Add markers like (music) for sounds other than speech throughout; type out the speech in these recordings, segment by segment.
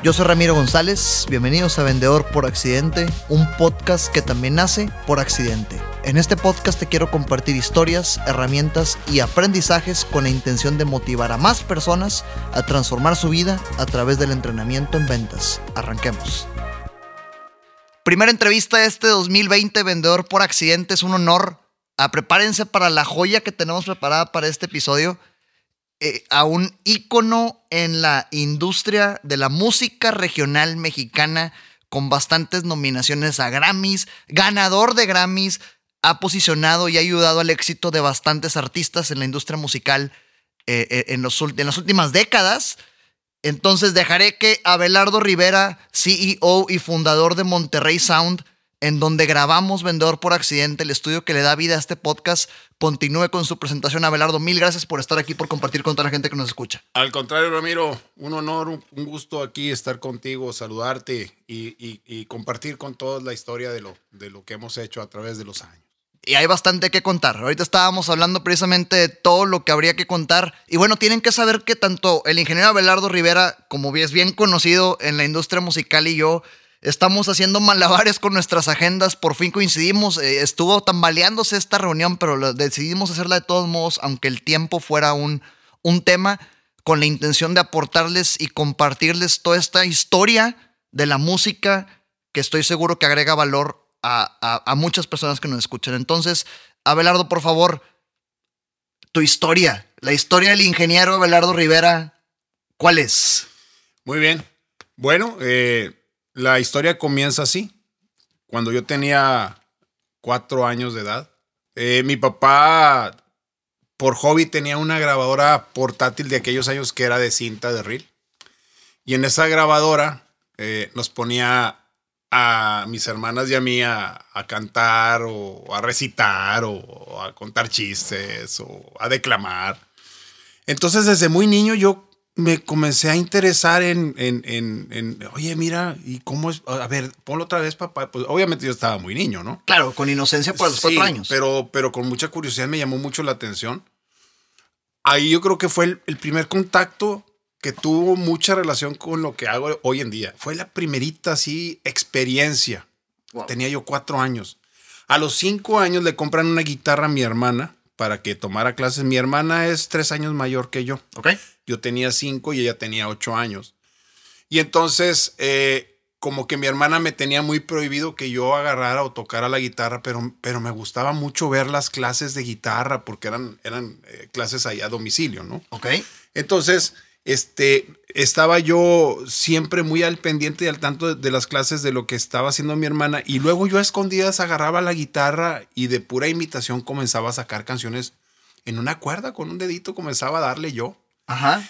Yo soy Ramiro González, bienvenidos a Vendedor por Accidente, un podcast que también nace por accidente. En este podcast te quiero compartir historias, herramientas y aprendizajes con la intención de motivar a más personas a transformar su vida a través del entrenamiento en ventas. Arranquemos. Primera entrevista de este 2020, Vendedor por Accidente, es un honor. Ah, prepárense para la joya que tenemos preparada para este episodio. Eh, a un ícono en la industria de la música regional mexicana con bastantes nominaciones a Grammys, ganador de Grammys, ha posicionado y ha ayudado al éxito de bastantes artistas en la industria musical eh, eh, en, los, en las últimas décadas. Entonces dejaré que Abelardo Rivera, CEO y fundador de Monterrey Sound, en donde grabamos Vendedor por Accidente, el estudio que le da vida a este podcast, continúe con su presentación. Abelardo, mil gracias por estar aquí, por compartir con toda la gente que nos escucha. Al contrario, Ramiro, un honor, un gusto aquí estar contigo, saludarte y, compartir con todos la historia de lo, de lo que hemos hecho a través de los años. Y hay bastante que contar. Ahorita estábamos hablando precisamente de todo lo que habría que contar. Y bueno, tienen que saber que tanto el ingeniero Abelardo Rivera, como es bien conocido en la industria musical, y yo, Estamos haciendo malabares con nuestras agendas, por fin coincidimos. Eh, estuvo tambaleándose esta reunión, pero decidimos hacerla de todos modos, aunque el tiempo fuera un, un tema, con la intención de aportarles y compartirles toda esta historia de la música que estoy seguro que agrega valor a, a muchas personas que nos escuchan. Entonces, Abelardo, por favor, tu historia, la historia del ingeniero Abelardo Rivera, ¿cuál es? Muy bien. Bueno, eh, la historia comienza así. Cuando yo tenía cuatro años de edad, eh, mi papá, por hobby, tenía una grabadora portátil de aquellos años que era de cinta de reel. Y en esa grabadora eh, nos ponía a mis hermanas y a mí a, cantar o a recitar o a contar chistes o a declamar. Entonces desde muy niño yo me comencé a interesar en, en, en, oye, mira, ¿y cómo es? A ver, ponlo otra vez, papá. Pues obviamente yo estaba muy niño, ¿no? Claro, con inocencia por los cuatro años. Pero, pero con mucha curiosidad me llamó mucho la atención. Ahí yo creo que fue el, primer contacto que tuvo mucha relación con lo que hago hoy en día. Fue la primerita, así, experiencia. Tenía yo cuatro años. A los cinco años le compran una guitarra a mi hermana para que tomara clases. Mi hermana es tres años mayor que yo. Ok. Yo tenía cinco y ella tenía ocho años. Y entonces, eh, como que mi hermana me tenía muy prohibido que yo agarrara o tocara la guitarra, pero, pero me gustaba mucho ver las clases de guitarra porque eran, eran eh, clases ahí a domicilio, ¿no? Ok. Entonces, este, estaba yo siempre muy al pendiente y al tanto de, de, las clases de lo que estaba haciendo mi hermana. Y luego yo a escondidas agarraba la guitarra y de pura imitación comenzaba a sacar canciones en una cuerda, con un dedito comenzaba a darle yo. Ajá.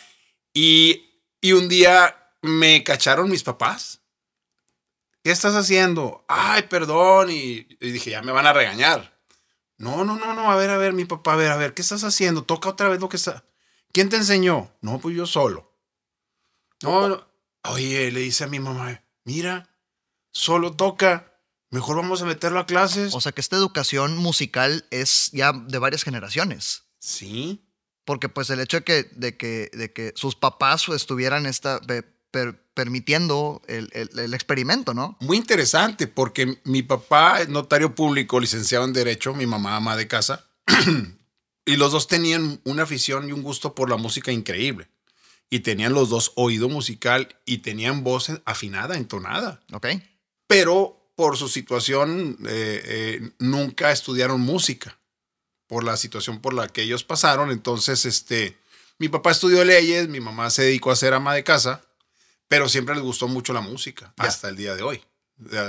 Y, un día me cacharon mis papás. ¿Qué estás haciendo? Ay, perdón. Y, dije, ya me van a regañar. No, no, no, no. A ver, a ver, mi papá, a ver, a ver, ¿qué estás haciendo? Toca otra vez lo que está. ¿Quién te enseñó? No, pues yo solo. No, no. Oye, le dice a mi mamá, mira, solo toca. Mejor vamos a meterlo a clases. O sea que esta educación musical es ya de varias generaciones. Sí porque pues el hecho de que, de que, de que sus papás estuvieran esta, permitiendo el, el, experimento, ¿no? Muy interesante, porque mi papá es notario público, licenciado en Derecho, mi mamá ama de casa, (clears throat) y los dos tenían una afición y un gusto por la música increíble. Y tenían los dos oído musical y tenían voz afinada, entonada. Ok. Pero por su situación eh, eh, nunca estudiaron música por la situación por la que ellos pasaron. Entonces, este, mi papá estudió leyes, mi mamá se dedicó a ser ama de casa, pero siempre les gustó mucho la música, hasta el día de hoy.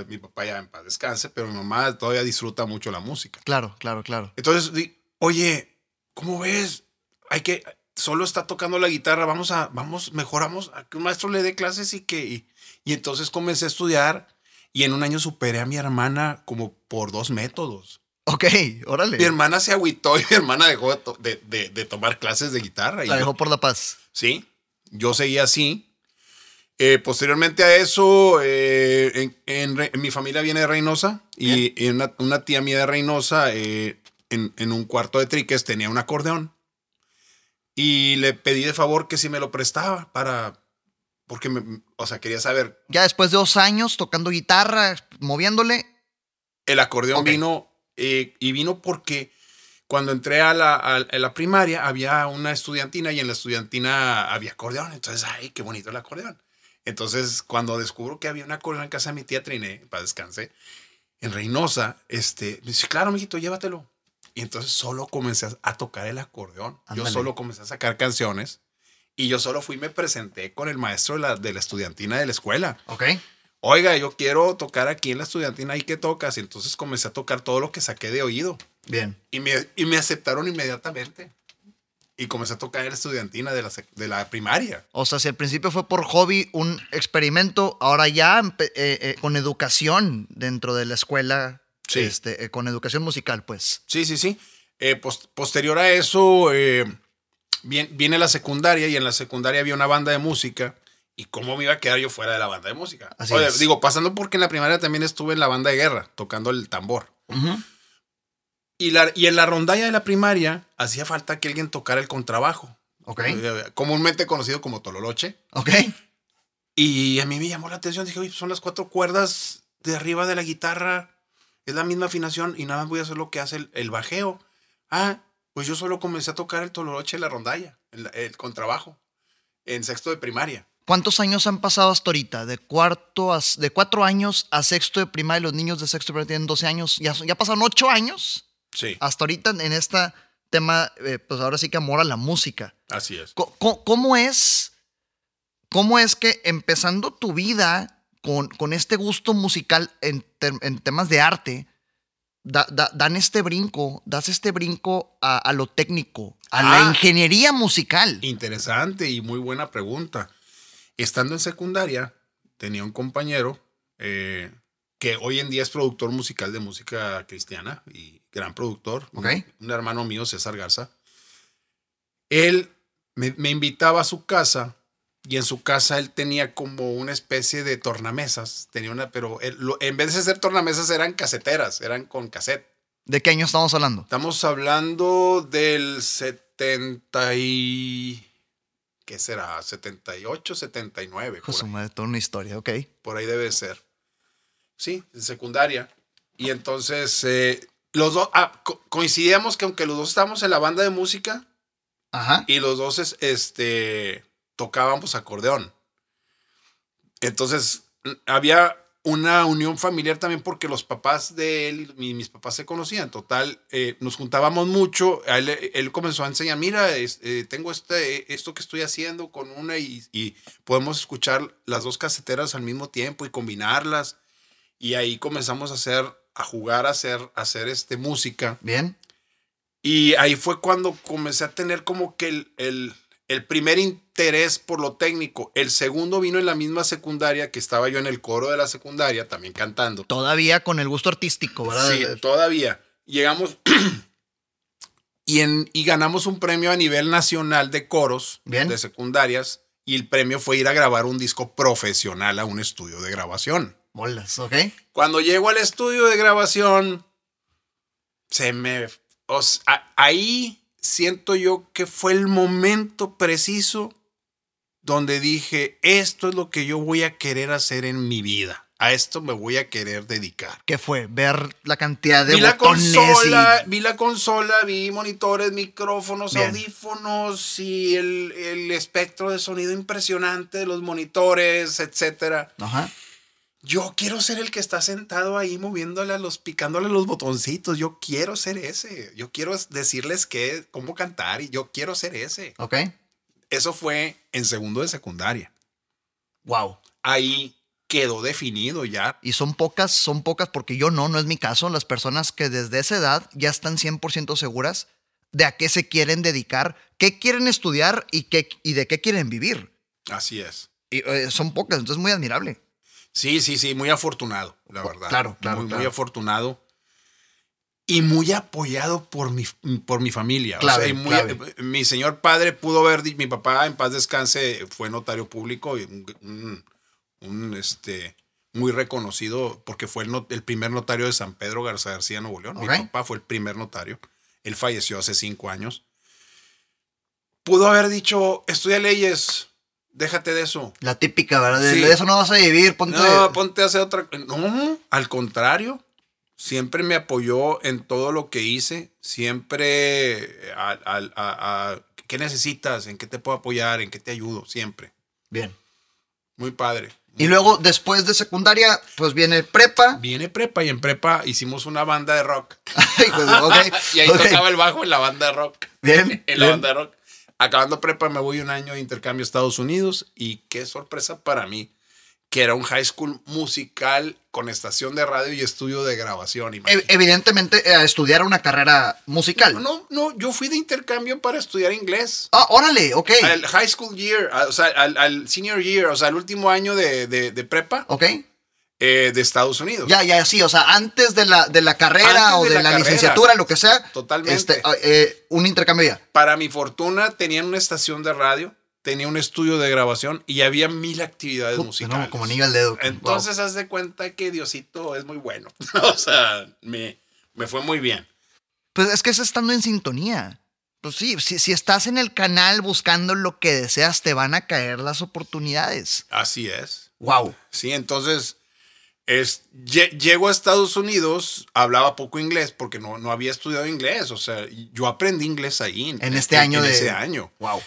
Mi papá ya en paz descanse, pero mi mamá todavía disfruta mucho la música. Claro, claro, claro. Entonces, oye, ¿cómo ves? Hay que, solo está tocando la guitarra, vamos a, vamos, mejoramos a que un maestro le dé clases y que, y, y entonces comencé a estudiar y en un año superé a mi hermana como por dos métodos. Ok, órale. Mi hermana se agüitó y mi hermana dejó de, tomar clases de guitarra. La dejó por la paz. Sí, yo seguía así. Eh, posteriormente a eso, eh, en, mi familia viene de Reynosa y, una, tía mía de Reynosa, eh, en, un cuarto de triques, tenía un acordeón. Y le pedí de favor que si me lo prestaba para, porque, me- o sea, quería saber. Ya después de dos años tocando guitarra, moviéndole. El acordeón vino eh, y vino porque cuando entré a la, a- a la primaria había una estudiantina y en la estudiantina había acordeón. Entonces, ay, qué bonito el acordeón. Entonces, cuando descubro que había un acordeón en casa de mi tía Triné, para descanse, en Reynosa, este, me dice, claro, mijito, llévatelo. Y entonces solo comencé a, tocar el acordeón. Yo Ándale. solo comencé a sacar canciones y yo solo fui y me presenté con el maestro de la, de la estudiantina de la escuela. Ok. Oiga, yo quiero tocar aquí en la estudiantina, ¿y qué tocas? Y entonces comencé a tocar todo lo que saqué de oído. Bien. Y me, y me aceptaron inmediatamente. Y comencé a tocar en la estudiantina de la, de la primaria. O sea, si al principio fue por hobby, un experimento, ahora ya eh, eh, con educación dentro de la escuela, Sí. este, eh, con educación musical, pues. Sí, sí, sí. Eh, pos- posterior a eso, eh, vien- viene la secundaria y en la secundaria había una banda de música. ¿Y cómo me iba a quedar yo fuera de la banda de música? Así Oye, es. digo, pasando porque en la primaria también estuve en la banda de guerra, tocando el tambor. Y, la, y en la rondalla de la primaria hacía falta que alguien tocara el contrabajo. Ok. Eh, Comúnmente conocido como tololoche. Ok. Y a mí me llamó la atención. Dije, oye, son las cuatro cuerdas de arriba de la guitarra. Es la misma afinación y nada más voy a hacer lo que hace el, el bajeo. Ah, pues yo solo comencé a tocar el tololoche en la rondalla, el, el contrabajo, en sexto de primaria. ¿Cuántos años han pasado hasta ahorita? De cuarto a, de cuatro años a sexto de primaria, los niños de sexto de primaria tienen 12 años. Ya, pasaron ocho años Sí, hasta ahorita en este tema, eh, pues ahora sí que amor a la música. así es. ¿Cómo es, cómo es que empezando tu vida con, con este gusto musical en, tem- en temas de arte, da- da- dan este brinco, das este brinco a, a lo técnico, a la Ah. ingeniería musical? Interesante y muy buena pregunta. Estando en secundaria, tenía un compañero eh, que hoy en día es productor musical de música cristiana y gran productor. Un, un hermano mío, César Garza. Él me, me invitaba a su casa y en su casa él tenía como una especie de tornamesas. Tenía una, pero él- lo- en vez de ser tornamesas eran caseteras, eran con cassette. ¿De qué año estamos hablando? Estamos hablando del 70 y... ¿Qué será? 78, 79. Hijo Por, su ahí, madre, toda una historia, ok. por ahí debe ser. Sí, en secundaria. Y entonces, eh, los dos, ah, co- coincidíamos que aunque los dos estábamos en la banda de música Ajá. y los dos es- este, tocábamos acordeón. Entonces, había una unión familiar también porque los papás de él y mi- mis papás se conocían. Total, eh, nos juntábamos mucho. Él, él comenzó a enseñar, mira, es- eh, tengo este, esto que estoy haciendo con una y, y podemos escuchar las dos caseteras al mismo tiempo y combinarlas. Y ahí comenzamos a hacer, a jugar, a hacer, a hacer este, música. Bien. Y ahí fue cuando comencé a tener como que el, el- el primer interés por lo técnico. El segundo vino en la misma secundaria, que estaba yo en el coro de la secundaria, también cantando. Todavía con el gusto artístico, ¿verdad? Sí, todavía. Llegamos (clears throat) y, en, y ganamos un premio a nivel nacional de coros Bien. de secundarias. Y el premio fue ir a grabar un disco profesional a un estudio de grabación. Bolas, ok. Cuando llego al estudio de grabación, se me... o sea, ahí siento yo que fue el momento preciso donde dije, esto es lo que yo voy a querer hacer en mi vida. A esto me voy a querer dedicar. ¿Qué fue? Ver la cantidad de Vi la consola, y- vi la consola, vi monitores, micrófonos, Bien. audífonos y el, el espectro de sonido impresionante de los monitores, etcétera. Ajá. Yo quiero ser el que está sentado ahí moviéndole a los, picándole los botoncitos. Yo quiero ser ese. Yo quiero decirles qué, cómo cantar y yo quiero ser ese. Ok. Eso fue en segundo de secundaria. Wow. Ahí quedó definido ya. Y son pocas, son pocas porque yo no, no es mi caso. Las personas que desde esa edad ya están 100% seguras de a qué se quieren dedicar, qué quieren estudiar y, qué, y de qué quieren vivir. Así es. Y, eh, son pocas, entonces es muy admirable. Sí, sí, sí, muy afortunado, la verdad. claro, claro, Muy, afortunado. Y muy apoyado por mi, por mi familia. O Clave, sea, y muy- clave. mi señor padre pudo haber, di- mi papá en paz descanse, fue notario público y un, un- este, muy reconocido porque fue el, not- el primer notario de San Pedro Garza García, Nuevo León. Mi papá fue el primer notario. Él falleció hace cinco años. Pudo haber dicho, estudia leyes, déjate de eso. La típica, ¿verdad? De, Sí. de eso no vas a vivir, ponte. No, ponte a hacer otra. No, al contrario. Siempre me apoyó en todo lo que hice. Siempre. al- a- a- ¿Qué necesitas? ¿En qué te puedo apoyar? ¿En qué te ayudo? Siempre. Bien. Muy padre. Y luego, después de secundaria, pues viene prepa. Viene prepa y en prepa hicimos una banda de rock. (laughs) Pues, ok, (laughs) y ahí tocaba el bajo en la banda de rock. Bien. (laughs) En la bien. banda de rock. Acabando prepa me voy un año de intercambio a Estados Unidos y qué sorpresa para mí que era un high school musical con estación de radio y estudio de grabación. Imagínate. evidentemente, eh, a estudiar una carrera musical. No, no, yo fui de intercambio para estudiar inglés. Ah, órale, ok. Al high school year, o sea, al, al senior year, o sea, al último año de, de- de prepa Ok. Eh, de Estados Unidos. Ya, ya, sí, o sea, antes de la, de la carrera Antes o de de, la la, carrera. licenciatura, lo que sea. Totalmente. Este, ah, eh, un intercambio ya. Para mi fortuna, tenían una estación de radio, tenía un estudio de grabación y había mil actividades Puta, musicales. no, como anillo al dedo. Entonces, haz de cuenta que Diosito es muy bueno. (laughs) o sea, me, me fue muy bien. Pues es que es estando en sintonía. Pues sí, si, si estás en el canal buscando lo que deseas, te van a caer las oportunidades. Así es. Wow. Sí, entonces es, lle- llego a Estados Unidos, hablaba poco inglés porque no, no había estudiado inglés. O sea, yo aprendí inglés ahí. En este año en de- ese año. Wow.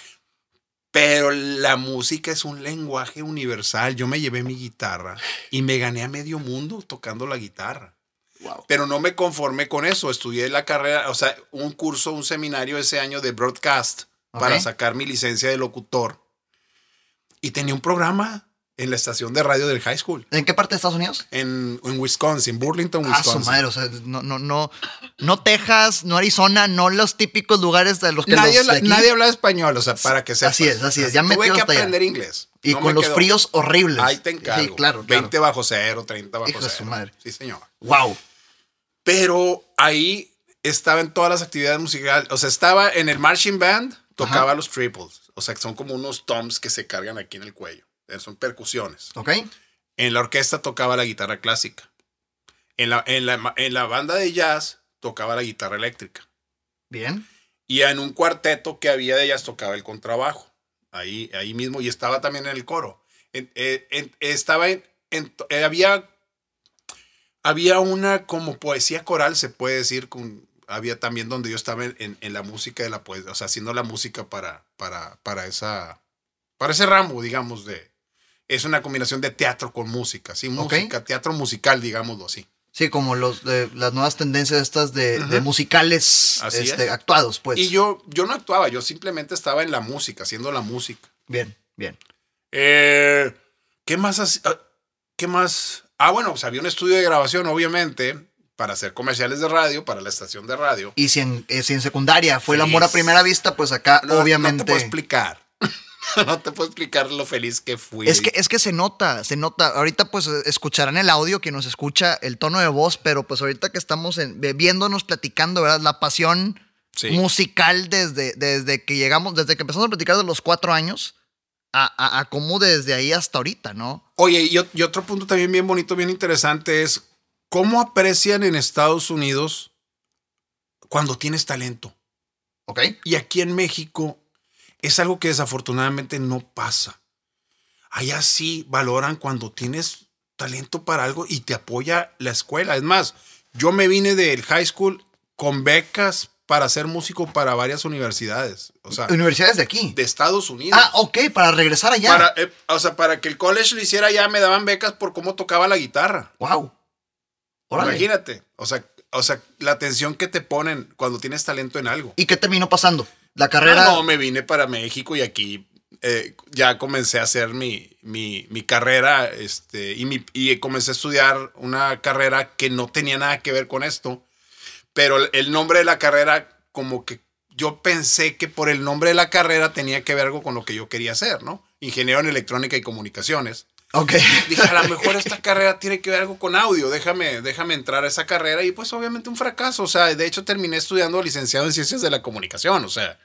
Pero la música es un lenguaje universal. Yo me llevé mi guitarra y me gané a medio mundo tocando la guitarra. Wow. Pero no me conformé con eso. Estudié la carrera, o sea, un curso, un seminario ese año de broadcast para Ok. sacar mi licencia de locutor. Y tenía un programa en la estación de radio del high school, ¿En qué parte de Estados Unidos? en, en Wisconsin, Burlington, Ah, su Wisconsin. madre, o sea, no, no, no, no Texas, no Arizona, no los típicos lugares de los que Nadie, los de habla- aquí- nadie habla español, o sea, para que sepas. Así es, así es, ya Tuve metido que allá. aprender inglés. y No con me los fríos horribles. Ahí te encargo. Sí, claro, claro. 20 bajo cero, 30 bajo Hijo de cero. su madre. Sí, señor. Wow. Pero ahí estaba en todas las actividades musicales. O sea, estaba en el marching band, tocaba Ajá. los triples. O sea, que son como unos toms que se cargan aquí en el cuello. Eh, Son percusiones. Ok. En la orquesta tocaba la guitarra clásica. En la, en la, en la banda de jazz tocaba la guitarra eléctrica. Bien. Y en un cuarteto que había de jazz tocaba el contrabajo. Ahí, ahí mismo. Y estaba también en el coro. En- eh, en- estaba en, eh, había, había una como poesía coral, se puede decir. Con, había también donde yo estaba en, en- en la música de la poesía, o sea, haciendo la música para, para, para, esa, para ese ramo, digamos, de... Es una combinación de teatro con música, sí, música, teatro musical, digámoslo así. Sí, como los de las nuevas tendencias estas de, de musicales Así este, es. actuados, pues. Y yo, yo no actuaba, yo simplemente estaba en la música, haciendo la música. Bien, bien. Eh, ¿Qué más? ah, ¿Qué más? Ah, bueno, pues había un estudio de grabación, obviamente, para hacer comerciales de radio, para la estación de radio. Y si en, eh, si en secundaria fue el amor a primera vista, pues acá No, obviamente. No te puedo explicar. (laughs) no te puedo explicar lo feliz que fui. Es que, es que se nota, se nota. Ahorita pues escucharán el audio que nos escucha el tono de voz, pero pues ahorita que estamos en- viéndonos, platicando, ¿verdad? La pasión Sí. musical desde, desde que llegamos, desde que empezamos a platicar de los cuatro años a, a, a cómo desde ahí hasta ahorita, ¿no? Oye, y, y otro punto también bien bonito, bien interesante es cómo aprecian en Estados Unidos cuando tienes talento. ¿Ok? Y aquí en México es algo que desafortunadamente no pasa. Allá sí valoran cuando tienes talento para algo y te apoya la escuela. Es más, yo me vine del high school con becas para ser músico para varias universidades. O sea, Universidades de aquí. de Estados Unidos. Ah, ok, para regresar allá. Para, eh, o sea, para que el college lo hiciera ya me daban becas por cómo tocaba la guitarra. Wow. Órale. Imagínate. O sea, o sea, la atención que te ponen cuando tienes talento en algo. ¿Y qué terminó pasando? La carrera. Ah, no, me vine para México y aquí eh, ya comencé a hacer mi, mi, mi carrera este, y, mi, y comencé a estudiar una carrera que no tenía nada que ver con esto, pero el- nombre de la carrera como que yo pensé que por el nombre de la carrera tenía que ver algo con lo que yo quería hacer, ¿no? Ingeniero en electrónica y comunicaciones. Ok. (laughs) Dije, a lo mejor esta (laughs) carrera tiene que ver algo con audio, déjame, déjame entrar a esa carrera y pues obviamente un fracaso, o sea, de hecho terminé estudiando licenciado en ciencias de la comunicación, o sea,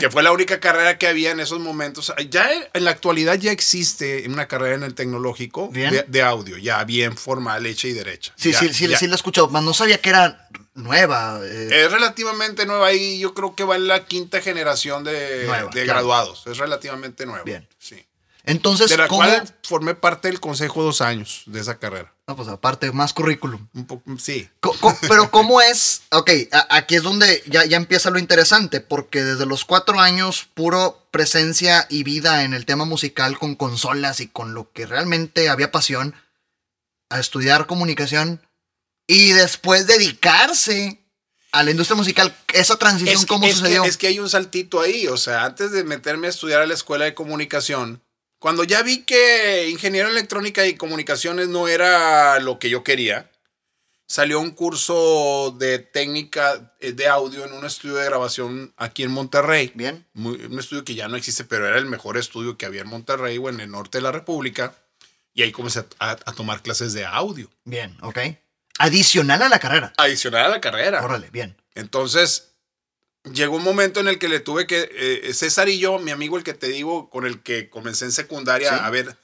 que fue la única carrera que había en esos momentos. Ya en la actualidad ya existe una carrera en el tecnológico de, de audio, ya bien formal, hecha y derecha. Sí, Ya- sí, sí, ya. sí la he escuchado. Mas no sabía que era nueva. eh, Es relativamente nueva y yo creo que va en la quinta generación de, Nueva, de graduados. Es relativamente nueva. Bien. Sí. Entonces, de la ¿cómo? cual formé parte del consejo dos años de esa carrera. No, pues aparte, más currículum. Un poco, sí. Co- Pero ¿cómo es? Ok, aquí es donde ya, ya empieza lo interesante, porque desde los cuatro años, puro presencia y vida en el tema musical con consolas y con lo que realmente había pasión, a estudiar comunicación y después dedicarse a la industria musical. Esa transición, que- ¿cómo es sucedió? Que, es que hay un saltito ahí. O sea, antes de meterme a estudiar a la escuela de comunicación, cuando ya vi que ingeniero en electrónica y comunicaciones no era lo que yo quería, salió un curso de técnica eh, de audio en un estudio de grabación aquí en Monterrey. Bien, Muy- un estudio que ya no existe, pero era el mejor estudio que había en Monterrey o en el norte de la República. Y ahí comencé a, a tomar clases de audio. bien, ok. Adicional a la carrera. Adicional a la carrera. Órale, bien. Entonces, llegó un momento en el que le tuve que. eh, César y yo, mi amigo, el que te digo, con el que comencé en secundaria, Sí. a ver.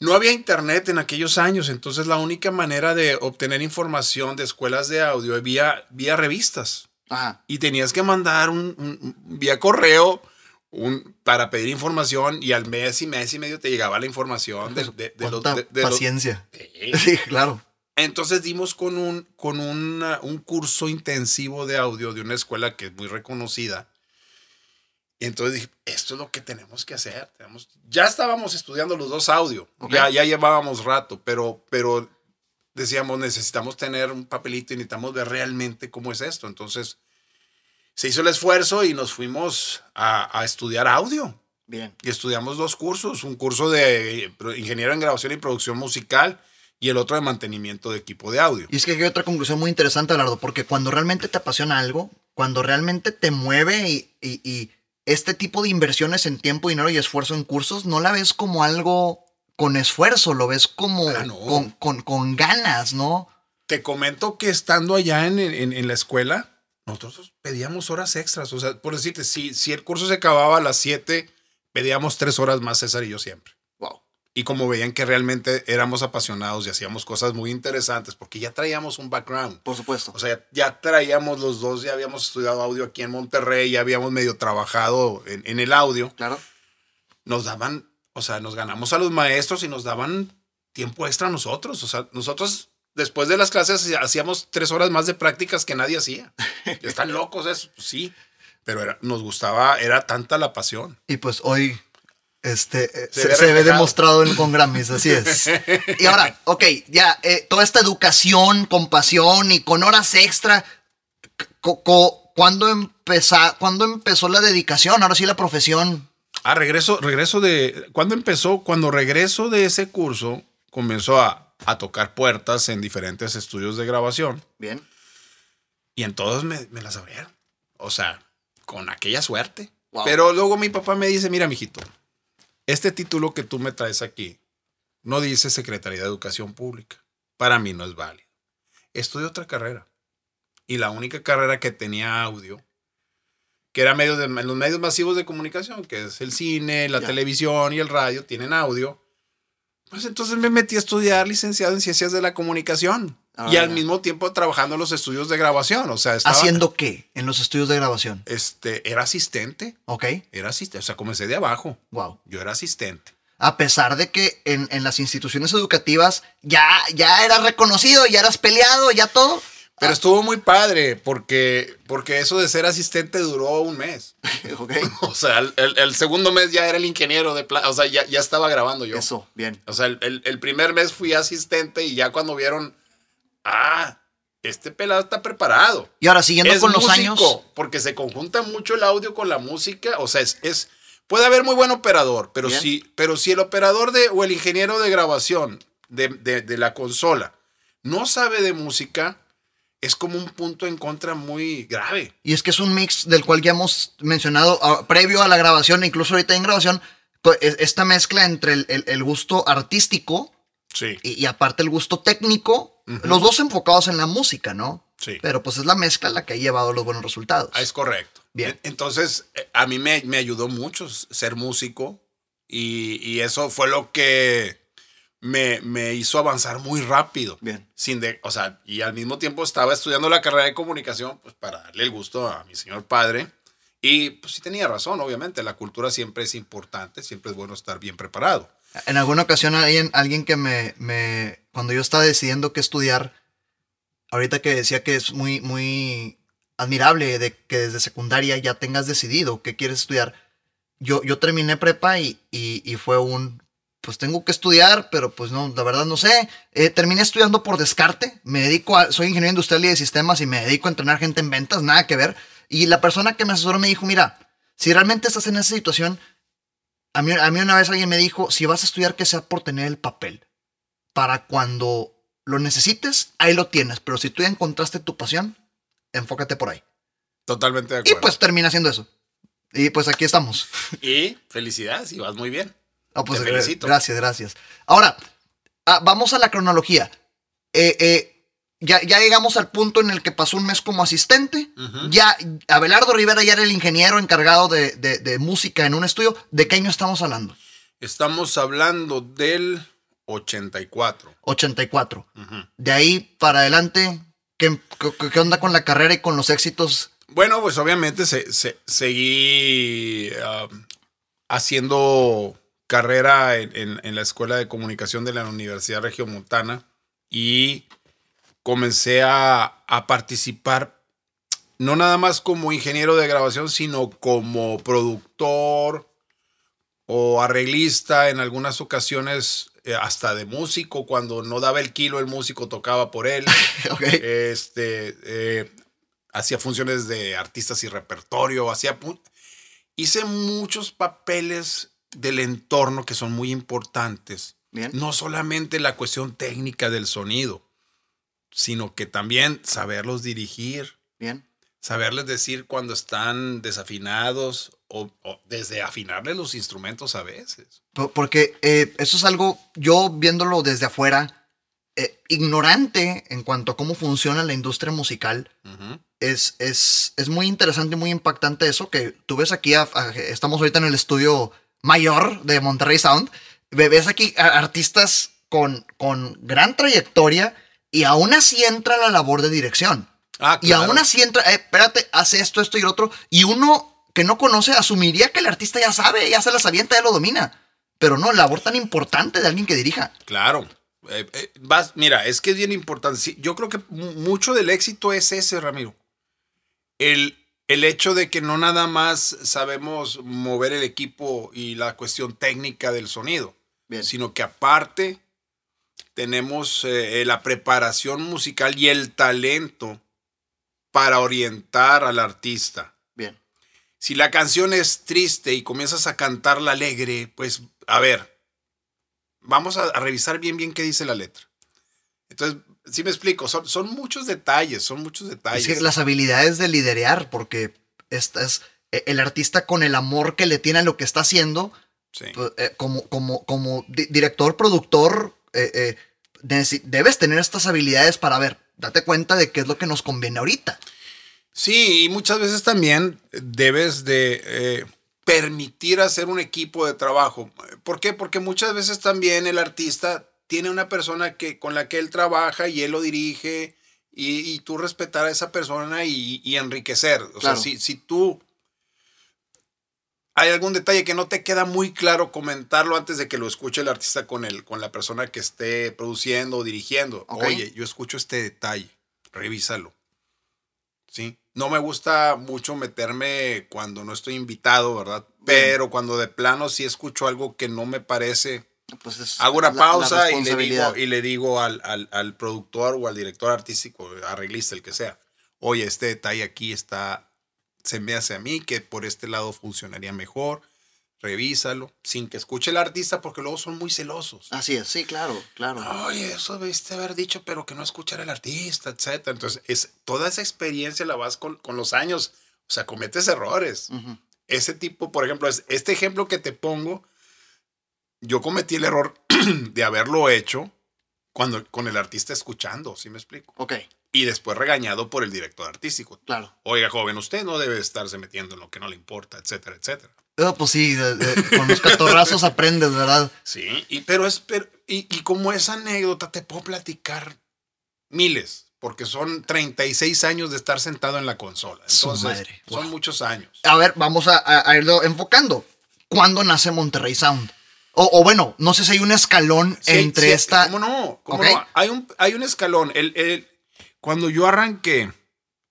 No había internet en aquellos años, entonces la única manera de obtener información de escuelas de audio vía, vía revistas. Ajá. Y tenías que mandar un, un- un- vía correo un, para pedir información y al mes y mes y medio te llegaba la información de, de- de los... De- los- paciencia. Sí. (laughs) Sí, claro. Entonces dimos con un, con una- un curso intensivo de audio de una escuela que es muy reconocida. Y entonces dije, esto es lo que tenemos que hacer. Tenemos, ya estábamos estudiando los dos audio, ya, ya llevábamos rato, pero, pero decíamos, necesitamos tener un papelito y necesitamos ver realmente cómo es esto. Entonces se hizo el esfuerzo y nos fuimos a, a estudiar audio. Bien. Y estudiamos dos cursos, un curso de eh, ingeniero en grabación y producción musical y el otro de mantenimiento de equipo de audio. Y es que hay otra conclusión muy interesante, Alardo, porque cuando realmente te apasiona algo, cuando realmente te mueve y, y- y este tipo de inversiones en tiempo, dinero y esfuerzo en cursos, no la ves como algo con esfuerzo, lo ves como Ah, no. con, con- con ganas, ¿no? Te comento que estando allá en, en- en la escuela, nosotros pedíamos horas extras. O sea, por decirte, si, si el curso se acababa a las 7, pedíamos tres horas más César y yo siempre. Y como veían que realmente éramos apasionados y hacíamos cosas muy interesantes, porque ya traíamos un background. Por supuesto. O sea, ya traíamos los dos, ya habíamos estudiado audio aquí en Monterrey, ya habíamos medio trabajado en, en el audio. claro. Nos daban, o sea, nos ganamos a los maestros y nos daban tiempo extra a nosotros. O sea, nosotros después de las clases hacíamos tres horas más de prácticas que nadie hacía. (laughs) Están locos eso, sí. Pero era- nos gustaba, era tanta la pasión. Y pues hoy este, eh, Se se, ve se ve reflejado. demostrado en, con Grammys, así es. (laughs) Y ahora, ok, ya, eh, toda esta educación con pasión y con horas extra, ¿cuándo, empeza- ¿cuándo empezó la dedicación? Ahora sí la profesión. Ah, regreso, regreso de. ¿Cuándo empezó? Cuando regreso de ese curso, comenzó a, a tocar puertas en diferentes estudios de grabación. Bien. Y en todos me, me las abrieron. O sea, con aquella suerte. Wow. Pero luego mi papá me dice, mira, mijito, este título que tú me traes aquí no dice Secretaría de Educación Pública. Para mí no es válido. Estudio otra carrera. Y la única carrera que tenía audio, que era medios de, los medios masivos de comunicación, que es el cine, la Ya. televisión y el radio, tienen audio. Pues entonces me metí a estudiar licenciado en Ciencias de la Comunicación. Ah, y al mismo tiempo trabajando en los estudios de grabación. O sea, estaba, ¿Haciendo qué en los estudios de grabación? Este, era asistente. Ok. Era asistente. O sea, comencé de abajo. Wow. Yo era asistente. A pesar de que en, en las instituciones educativas ya, ya eras reconocido, ya eras peleado, ya todo. Pero estuvo muy padre porque, porque eso de ser asistente duró un mes. (laughs) ok. (laughs) O sea, el, el- el segundo mes ya era el ingeniero de O sea, ya, ya estaba grabando yo. Eso, bien. O sea, el, el- el primer mes fui asistente y ya cuando vieron, ah, este pelado está preparado. Y ahora, siguiendo es con los músico, años. Porque se conjunta mucho el audio con la música. O sea, es, es- puede haber muy buen operador, pero Bien. si, pero si el operador de, o el ingeniero de grabación de, de- de la consola no sabe de música, es como un punto en contra muy grave. Y es que es un mix del cual ya hemos mencionado ah, previo a la grabación, e incluso ahorita en grabación, es- esta mezcla entre el, el- el gusto artístico Sí. y, y aparte el gusto técnico, los dos enfocados en la música, ¿no? Sí. Pero pues es la mezcla la que ha llevado los buenos resultados. Ah, Es correcto. Bien. Entonces, eh, a mí me, me ayudó mucho ser músico y, y eso fue lo que me, me hizo avanzar muy rápido. Bien. Sin de, o sea, y al mismo tiempo estaba estudiando la carrera de comunicación, pues para darle el gusto a mi señor padre Y pues sí tenía razón, obviamente. La cultura siempre es importante, siempre es bueno estar bien preparado. En alguna ocasión alguien, alguien que me, me, cuando yo estaba decidiendo qué estudiar, ahorita que decía que es muy, muy admirable de que desde secundaria ya tengas decidido qué quieres estudiar. Yo, yo terminé prepa y, y, fue un, pues tengo que estudiar, pero pues no, la verdad no sé. Eh, terminé estudiando por descarte. Me dedico soy ingeniero industrial y de sistemas y me dedico a entrenar gente en ventas, nada que ver. Y la persona que me asesoró me dijo, mira, si realmente estás en esa situación, a mí, a mí una vez alguien me dijo, si vas a estudiar que sea por tener el papel, para cuando lo necesites, ahí lo tienes, pero si tú ya encontraste tu pasión, enfócate por ahí. Totalmente de acuerdo. Y pues termina haciendo eso. Y pues aquí estamos. (laughs) Y felicidades, y vas muy bien. Pues, Te felicito. Gracias, gracias. Ahora, ah, vamos a la cronología. Eh, eh, ya, llegamos al punto en el que pasó un mes como asistente. Ya Abelardo Rivera ya era el ingeniero encargado de, música en un estudio. ¿De qué año estamos hablando? Estamos hablando del 84. 84. De ahí para adelante, ¿qué, ¿qué, onda con la carrera y con los éxitos? Bueno, pues obviamente se, seguí um, haciendo carrera en, en, la Escuela de Comunicación de la Universidad Regiomontana y comencé a, participar, no nada más como ingeniero de grabación, sino como productor o arreglista en algunas ocasiones eh, hasta de músico, cuando no daba el kilo el músico tocaba por él. (laughs) Este, eh, hacía funciones de artistas y repertorio, hacía hice muchos papeles del entorno que son muy importantes. No solamente la cuestión técnica del sonido, sino que también saberlos dirigir. Bien. Saberles decir cuando están desafinados o, desde afinarles los instrumentos a veces. Porque eh, eso es algo, yo viéndolo desde afuera, eh, ignorante en cuanto a cómo funciona la industria musical, es, es, es, muy interesante y muy impactante eso que tú ves aquí, estamos ahorita en el estudio mayor de Monterrey Sound, ves aquí artistas con, con gran trayectoria y aún así entra la labor de dirección. Ah, y aún así entra, eh, espérate, hace esto, esto y lo otro. Y uno que no conoce asumiría que el artista ya sabe, ya se las avienta, ya lo domina. Pero no, labor tan importante de alguien que dirija. Claro. Eh, eh, vas, mira, es que es bien importante. Yo creo que mucho del éxito es ese, Ramiro. El, el hecho de que no nada más sabemos mover el equipo y la cuestión técnica del sonido, sino que aparte tenemos eh, la preparación musical y el talento para orientar al artista. Bien. Si la canción es triste y comienzas a cantarla alegre, pues a ver, vamos a, revisar bien bien qué dice la letra. Entonces, sí me explico, son, son muchos detalles, son muchos detalles. las habilidades de liderear, porque estás, e, el artista con el amor que le tiene a lo que está haciendo, pues, eh, como, como, como director, productor, eh, eh, debes tener estas habilidades para ver, date cuenta de qué es lo que nos conviene ahorita. Sí, y muchas veces también debes de eh, permitir hacer un equipo de trabajo. ¿Por qué? Porque muchas veces también el artista tiene una persona que, con la que él trabaja y él lo dirige y, tú respetar a esa persona y, enriquecer. O sea, si, si tú hay algún detalle que no te queda muy claro comentarlo antes de que lo escuche el artista con, el, con la persona que esté produciendo o dirigiendo. Oye, yo escucho este detalle, revísalo. ¿Sí? No me gusta mucho meterme cuando no estoy invitado, ¿verdad? Pero cuando de plano sí escucho algo que no me parece, pues hago una pausa y le digo, y le digo al, al, al productor o al director artístico, arreglista, el que sea, oye, este detalle aquí está se me hace a mí que por este lado funcionaría mejor. Revísalo, sin que escuche el artista, porque luego son muy celosos. Así es, sí, claro, claro. Oye, eso debiste haber dicho, pero que no escuchara el artista, etc. Entonces, es, toda esa experiencia la vas con, con los años. O sea, cometes errores. Ese tipo, por ejemplo, es, este ejemplo que te pongo, yo cometí el error (clears throat) de haberlo hecho cuando, con el artista escuchando, ¿sí me explico? Ok y después regañado por el director artístico. Claro. Oiga, joven, usted no debe estarse metiendo en lo que no le importa, etcétera, etcétera. Ah, pues sí, con los catorrazos aprendes, ¿verdad? Sí, y, pero es, y, como esa anécdota te puedo platicar miles, porque son 36 años de estar sentado en la consola. Entonces, madre, son wow. muchos años. A ver, vamos a, a- a irlo enfocando. ¿Cuándo nace Monterrey Sound? O, o bueno, no sé si hay un escalón Sí, entre sí, esta. ¿Cómo no? ¿Cómo no? Hay, un, hay un escalón. El- el- cuando yo arranqué,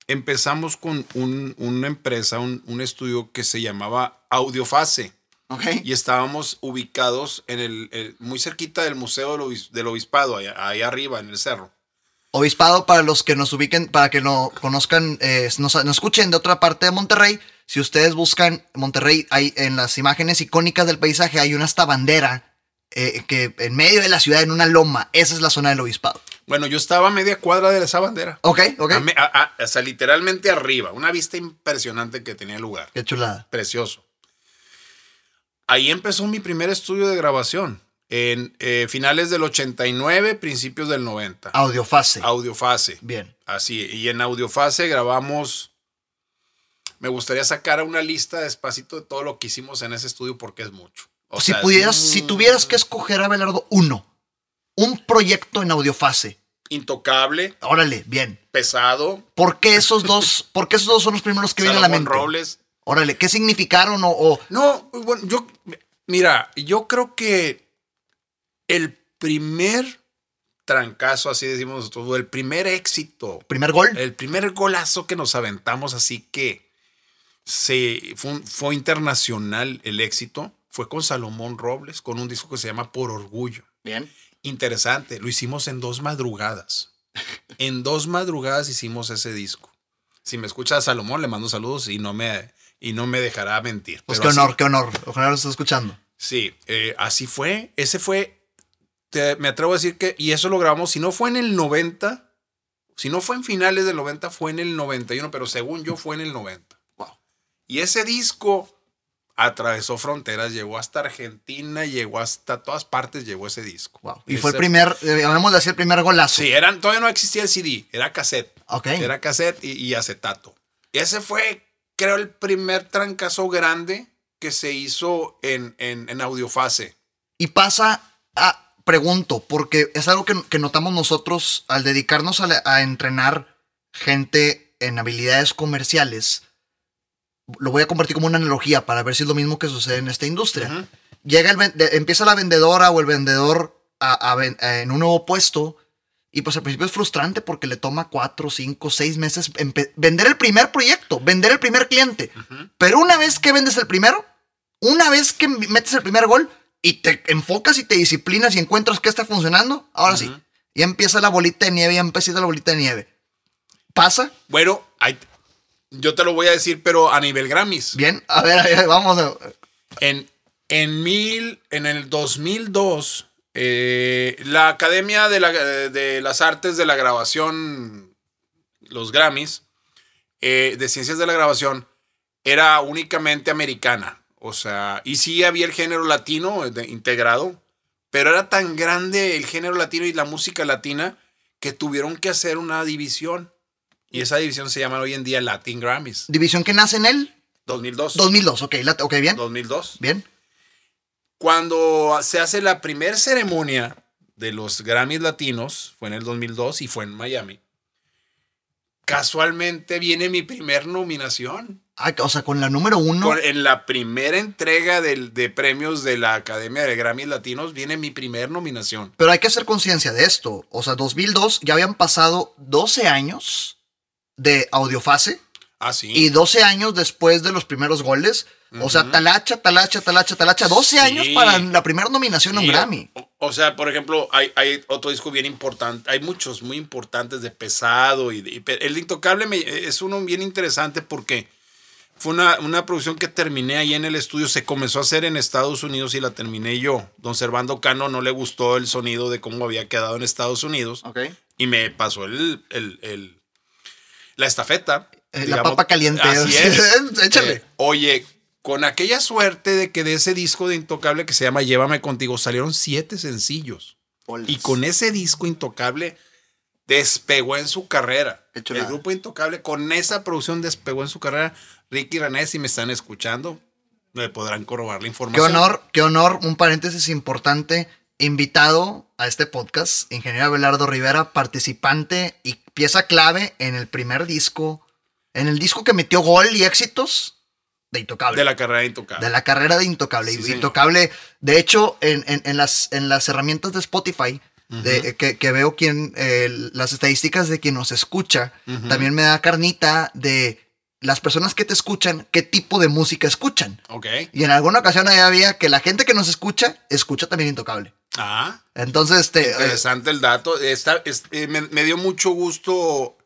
empezamos con un- una empresa, un, un estudio que se llamaba Audiofase. Ok. Y estábamos ubicados en el, el- muy cerquita del Museo del, Obis- del Obispado, allá, ahí arriba, en el cerro. Obispado, para los que nos ubiquen, para que no conozcan, eh, nos, nos escuchen de otra parte de Monterrey. Si ustedes buscan Monterrey, hay en las imágenes icónicas del paisaje hay una esta bandera eh, que en medio de la ciudad, en una loma, esa es la zona del Obispado. Bueno, yo estaba a media cuadra de esa bandera. Ok, ok. A o sea, literalmente arriba. Una vista impresionante que tenía el lugar. Qué chulada. Precioso. Ahí empezó mi primer estudio de grabación. En eh, finales del 89, principios del 90. Audiofase. Audiofase. Bien. Así. Y en Audiofase grabamos. Me gustaría sacar una lista despacito de todo lo que hicimos en ese estudio porque es mucho. O si sea, pudieras, es si un- tuvieras que escoger, Abelardo, uno, un proyecto en Audiofase. Intocable, Órale, bien. pesado. ¿Por qué esos dos, por qué esos dos son los primeros que vienen a la mente? Robles. Órale, ¿qué significaron o, o- No, bueno, yo, mira, yo creo que el primer trancazo, así decimos nosotros, el primer éxito, primer gol? el primer golazo que nos aventamos, así que se, fue, un- fue internacional el éxito, fue con Salomón Robles, con un disco que se llama Por Orgullo. Bien. Interesante, lo hicimos en dos madrugadas. En dos madrugadas hicimos ese disco. Si me escucha Salomón, le mando saludos y no me, y no me dejará mentir. Pues qué así- honor, qué honor. Ojalá lo esté escuchando. Sí, eh, así fue. Ese fue, te- me atrevo a decir que, y eso lo grabamos, si no fue en el 90, si no fue en finales del 90, fue en el 91, pero según yo fue en el 90. Wow. Y ese disco atravesó fronteras, llegó hasta Argentina, llegó hasta todas partes, llegó ese disco. Wow. Y fue el Ese- primer, eh, llamémosle así, el primer golazo. Sí, eran, todavía no existía el CD, era cassette. Ok. Era cassette y, y acetato. Ese fue, creo, el primer trancazo grande que se hizo en, en, en audiofase. Y pasa a, pregunto, porque es algo que, que notamos nosotros al dedicarnos a, a entrenar gente en habilidades comerciales. Lo voy a convertir como una analogía para ver si es lo mismo que sucede en esta industria. Llega el, empieza la vendedora o el vendedor a- a en un nuevo puesto y pues al principio es frustrante porque le toma cuatro, cinco, seis meses vender el primer proyecto, vender el primer cliente. Pero una vez que vendes el primero, una vez que metes el primer gol y te enfocas y te disciplinas y encuentras que está funcionando, ahora sí, ya empieza la bolita de nieve, ya empieza la bolita de nieve. ¿Pasa? Bueno, hay- yo te lo voy a decir, pero a nivel Grammys. Bien, a ver, a ver, vamos. a- En, en, mil, en el 2002, eh, la Academia de, la- de las Artes de la Grabación, los Grammys, eh, de Ciencias de la Grabación, era únicamente americana. O sea, y sí había el género latino de- integrado, pero era tan grande el género latino y la música latina que tuvieron que hacer una división. Y esa división se llama hoy en día Latin Grammys. División que nace en el 2002. 2002, ok, la- ok, bien, 2002. bien. Cuando se hace la primera ceremonia de los Grammys latinos, fue en el 2002 y fue en Miami, casualmente viene mi primer nominación. Ah, o sea, con la número uno. Con- en la primera entrega del- de premios de la Academia de Grammys Latinos viene mi primer nominación. Pero hay que hacer conciencia de esto. O sea, 2002 ya habían pasado 12 años de audiofase Ah, sí. y 12 años después de los primeros goles. O sea, talacha, talacha, talacha, talacha. 12 Sí. años para la primera nominación a un Grammy. O, o sea, por ejemplo, hay, hay otro disco bien importante. Hay muchos muy importantes de pesado. Y, de- y pe- el Intocable me- es uno bien interesante porque fue una, una producción que terminé ahí en el estudio. Se comenzó a hacer en Estados Unidos y la terminé yo. Don Servando Cano no le gustó el sonido de cómo había quedado en Estados Unidos Ok. y me pasó el, el- el- la estafeta. Eh, la papa caliente. Así es. (laughs) Échale. Eh, oye, con aquella suerte de que de ese disco de Intocable que se llama Llévame contigo salieron siete sencillos. Y con ese disco Intocable despegó en su carrera. Qué El grupo Intocable con esa producción despegó en su carrera. Ricky y René, si me están escuchando, me podrán corrobar la Qué información. honor, qué honor. Un paréntesis importante. Invitado a este podcast, ingeniero Abelardo Rivera, participante y pieza clave en el primer disco, en el disco que metió gol y éxitos de Intocable. De la carrera de Intocable. De la carrera de Intocable. Sí, Y señor. Intocable, de hecho, en, en- en las, en las herramientas de Spotify, de- que, que veo quien, eh, las estadísticas de quien nos escucha, también me da carnita de las personas que te escuchan, qué tipo de música escuchan. Ok. Y en alguna ocasión había que la gente que nos escucha, escucha también Intocable. Ah, Entonces, este, eh, interesante el dato. Está, es- eh, me, me dio mucho gusto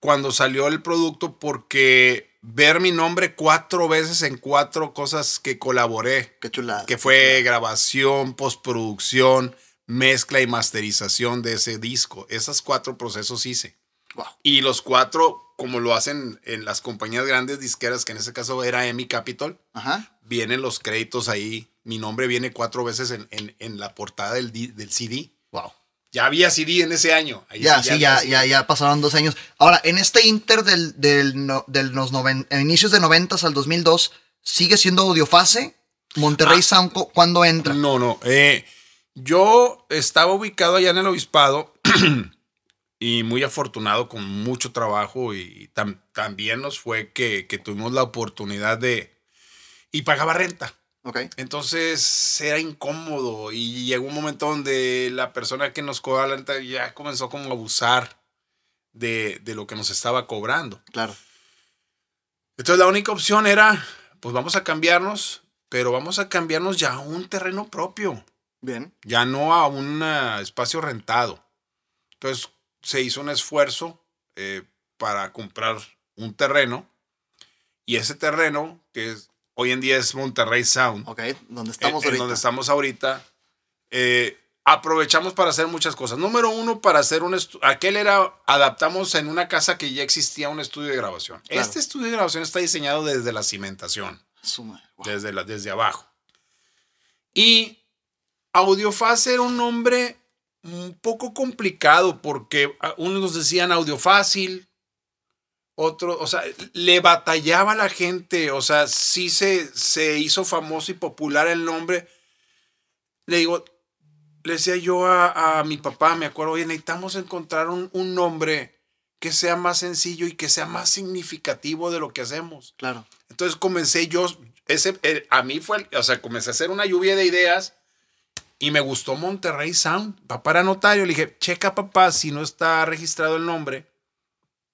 cuando salió el producto porque ver mi nombre cuatro veces en cuatro cosas que colaboré, qué chulada. que fue grabación, postproducción, mezcla y masterización de ese disco. Esos cuatro procesos hice. Wow. Y los cuatro, como lo hacen en las compañías grandes disqueras, que en ese caso era EMI Capital, Ajá. vienen los créditos ahí. Mi nombre viene cuatro veces en, en- en la portada del, del CD. Wow. Ya había CD en ese año. Ahí Ya, sí, ya, sí. ya, ya pasaron dos años. Ahora, en este inter del, del, no- del los noven- en inicios de 90 al 2002, ¿sigue siendo Audiofase? Monterrey Ah. Sound, cu- ¿cuándo entra? No, no. eh, yo estaba ubicado allá en el obispado (clears throat) y muy afortunado con mucho trabajo y tam- también nos fue que, que tuvimos la oportunidad de... Y pagaba renta. Ok. Entonces era incómodo y llegó un momento donde la persona que nos cobraba la renta ya comenzó como a abusar de, de lo que nos estaba cobrando. Claro. Entonces la única opción era, pues vamos a cambiarnos, pero vamos a cambiarnos ya a un terreno propio, Bien. ya no a un ah, espacio rentado. Entonces se hizo un esfuerzo eh, para comprar un terreno y ese terreno, que es, hoy en día es Monterrey Sound, Ok. ¿Dónde en- estamos en, ahorita? donde estamos ahorita, eh, aprovechamos para hacer muchas cosas. Número uno, para hacer un estudio. Aquel era, adaptamos en una casa que ya existía un estudio de grabación. Claro. Este estudio de grabación está diseñado desde la cimentación, Su madre, wow. desde, la, desde abajo. Y Audiofase era un nombre un poco complicado porque a- unos nos decían audio fácil, otro, o sea, le batallaba a la gente, o sea, sí se, se hizo famoso y popular el nombre. Le digo, le decía yo a, a mi papá, me acuerdo, oye, necesitamos encontrar un, un nombre que sea más sencillo y que sea más significativo de lo que hacemos. Claro. Entonces comencé yo, ese, eh, a mí fue, el- o sea, comencé a hacer una lluvia de ideas y me gustó Monterrey Sound. Papá era notario, le dije, checa papá si no está registrado el nombre,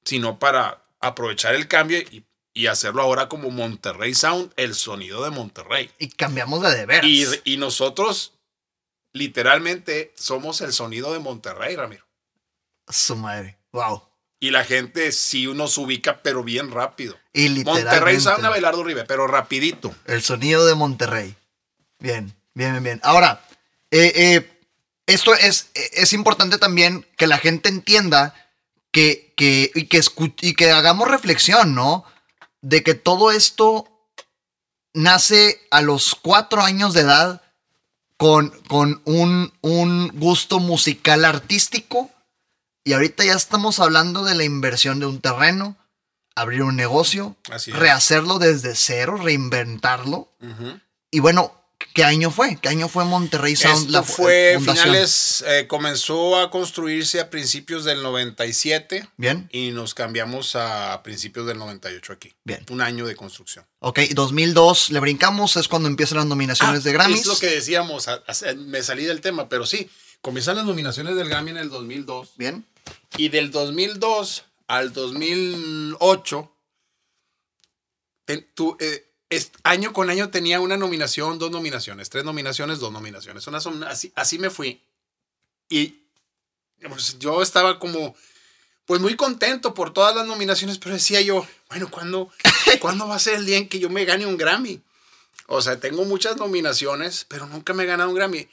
sino para aprovechar el cambio y, y hacerlo ahora como Monterrey Sound, el sonido de Monterrey. Y cambiamos de de veras. Y, y nosotros literalmente somos el sonido de Monterrey, Ramiro. Su madre. Wow. Y la gente sí nos ubica, pero bien rápido. Y Monterrey literalmente. Sound Abelardo Ribe, pero rapidito. El sonido de Monterrey. Bien, bien, bien, bien. Ahora, eh, eh, esto es, eh, es importante también que la gente entienda que, que, y, que y que hagamos reflexión, ¿no? De que todo esto nace a los cuatro años de edad con, con un, un gusto musical artístico y ahorita ya estamos hablando de la inversión de un terreno, abrir un negocio, Así rehacerlo desde cero, reinventarlo. Y bueno, ¿qué año fue? ¿Qué año fue Monterrey Sound? Esto la fue fundación? finales, eh, comenzó a construirse a principios del 97 Bien, y nos cambiamos a principios del 98 aquí. Bien. Un año de construcción. ok, 2002 le brincamos, es cuando empiezan las nominaciones de Grammys. Ah, Es lo que decíamos, a- a- me salí del tema, pero sí, comienzan las nominaciones del Grammy en el 2002 Bien, y del 2002 al 2008, ten- tu- eh, año con año tenía una nominación, dos nominaciones, tres nominaciones, dos nominaciones. Una son- así, así me fui. Y pues, yo estaba como, pues muy contento por todas las nominaciones, pero decía yo, bueno, ¿cuándo, (laughs) ¿cuándo va a ser el día en que yo me gane un Grammy? O sea, tengo muchas nominaciones, pero nunca me he ganado un Grammy.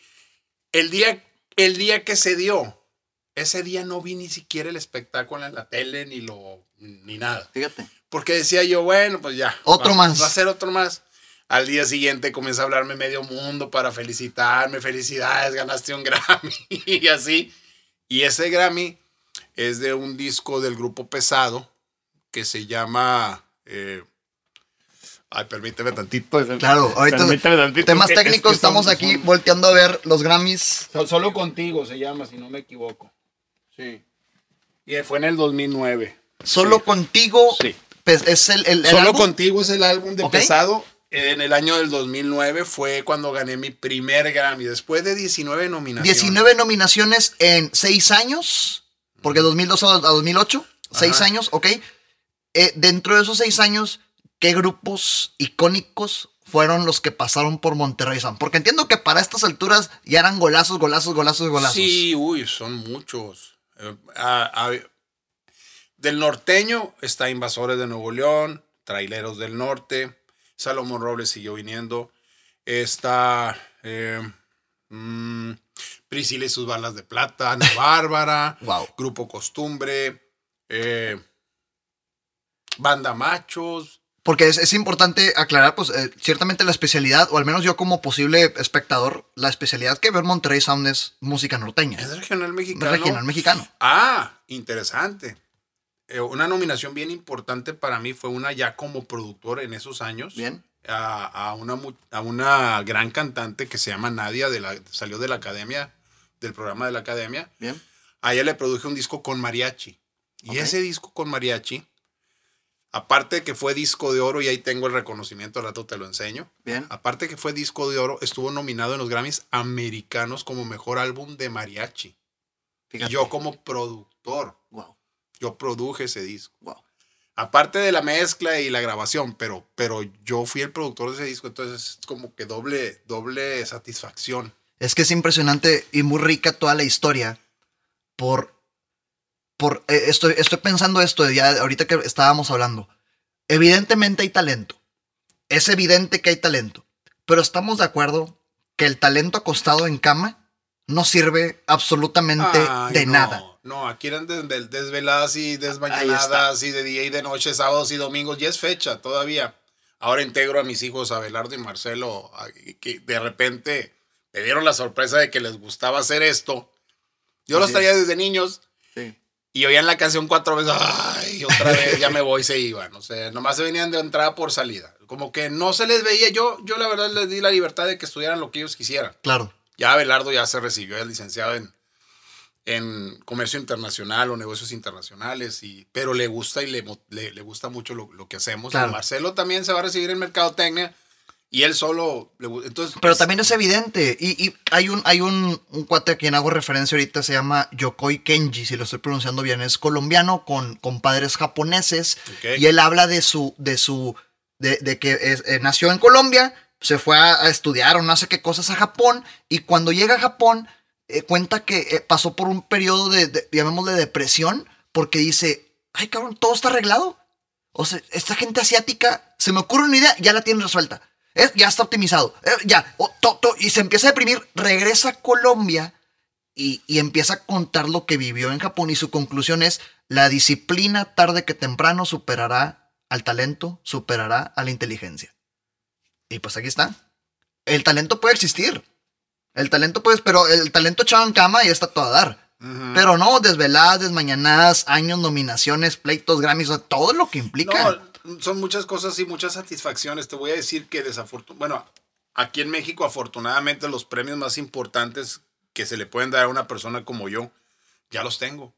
El día, el día que se dio, ese día no vi ni siquiera el espectáculo en la tele, ni lo, ni nada. fíjate. Porque decía yo, bueno, pues ya. Otro va- más. Va a ser otro más. Al día siguiente comienza a hablarme medio mundo para felicitarme. Felicidades, ganaste un Grammy. (laughs) y así. Y ese Grammy es de un disco del grupo Pesado que se llama. eh, ay, permíteme tantito. Claro, ahorita Permíteme tantito, temas es técnicos, son- estamos aquí son- volteando a ver los Grammys. Sol- Solo contigo se llama, si no me equivoco. Sí. Y fue en el 2009. Solo Sí. contigo Sí. Pues, es el, el- el Solo álbum? contigo es el álbum de Ok. pesado. En el año del 2009 fue cuando gané mi primer Grammy, después de 19 nominaciones. 19 nominaciones en 6 años, porque 2002 a 2008, 6 Ajá. años, ok. Eh, dentro de esos 6 años, ¿qué grupos icónicos fueron los que pasaron por Monterrey Sound? Porque entiendo que para estas alturas ya eran golazos, golazos, golazos, golazos. Sí, uy, son muchos. Eh, ah, ah, del norteño está Invasores de Nuevo León, Traileros del Norte, Salomón Robles siguió viniendo, está eh, mm, Priscila y sus balas de plata, Ana (laughs) Bárbara, Wow. Grupo Costumbre, eh, Banda Machos. Porque es, es importante aclarar, pues, eh, ciertamente la especialidad, o al menos yo como posible espectador, la especialidad que ver Monterrey Sound es música norteña. Es regional mexicano. regional mexicano. Ah, interesante. Eh, una nominación bien importante para mí fue una ya como productor en esos años. Bien. A, a una, a una gran cantante que se llama Nadia, de la, salió de la academia, del programa de la academia. Bien. A ella le produje un disco con mariachi. Y ese disco con mariachi, aparte de que fue disco de oro, y ahí tengo el reconocimiento, al rato te lo enseño. Bien. Aparte que fue disco de oro, estuvo nominado en los Grammys americanos como mejor álbum de mariachi. Y yo como productor, Wow. Yo produje ese disco. Wow. Aparte de la mezcla y la grabación, pero, pero yo fui el productor de ese disco, entonces es como que doble, doble satisfacción. Es que es impresionante y muy rica toda la historia por... por eh, estoy, estoy pensando esto ya ahorita que estábamos hablando. Evidentemente hay talento. Es evidente que hay talento. Pero estamos de acuerdo que el talento acostado en cama no sirve absolutamente Ay, de no, nada. No, aquí eran des- desveladas y Ahí desmañanadas y de día y de noche, sábados y domingos, y es fecha todavía. Ahora integro a mis hijos, Abelardo y Marcelo, que de repente me dieron la sorpresa de que les gustaba hacer esto. Yo los Así traía es. desde niños Sí. y oían la canción cuatro veces, ay, otra vez ya me voy, se iban. O sea, nomás se venían de entrada por salida. Como que no se les veía. Yo, yo la verdad les di la libertad de que estudiaran lo que ellos quisieran. Claro. Ya Abelardo ya se recibió, es licenciado en, en comercio internacional o negocios internacionales, y, pero le gusta y le, le, le gusta mucho lo, lo que hacemos. Claro. Marcelo también se va a recibir en mercadotecnia y él solo le entonces Pero también es evidente. Y, y hay un, hay un, un cuate a quien hago referencia ahorita, se llama Yokoi Kenji, si lo estoy pronunciando bien. Es colombiano con, con padres japoneses. Ok. Y él habla de su, de su, de, de que es- eh, nació en Colombia, se fue a, a estudiar o no sé qué cosas a Japón. Y cuando llega a Japón, eh, cuenta que eh, pasó por un periodo de, de, depresión, porque dice, ay cabrón, todo está arreglado. O sea, esta gente asiática, se me ocurre una idea, ya la tienen resuelta. Ya está optimizado. Eh, ya. y se empieza a deprimir. Regresa a Colombia y, y empieza a contar lo que vivió en Japón. Y su conclusión es: la disciplina, tarde que temprano, superará al talento, superará a la inteligencia. Y pues aquí está. El talento puede existir. El talento puede, pero el talento echado en cama y está todo a dar. Pero no, desveladas, desmañanadas, años, nominaciones, pleitos, Grammys, o sea, todo lo que implica. No, son muchas cosas y muchas satisfacciones. Te voy a decir que desafortunadamente, bueno, aquí en México afortunadamente los premios más importantes que se le pueden dar a una persona como yo, ya los tengo.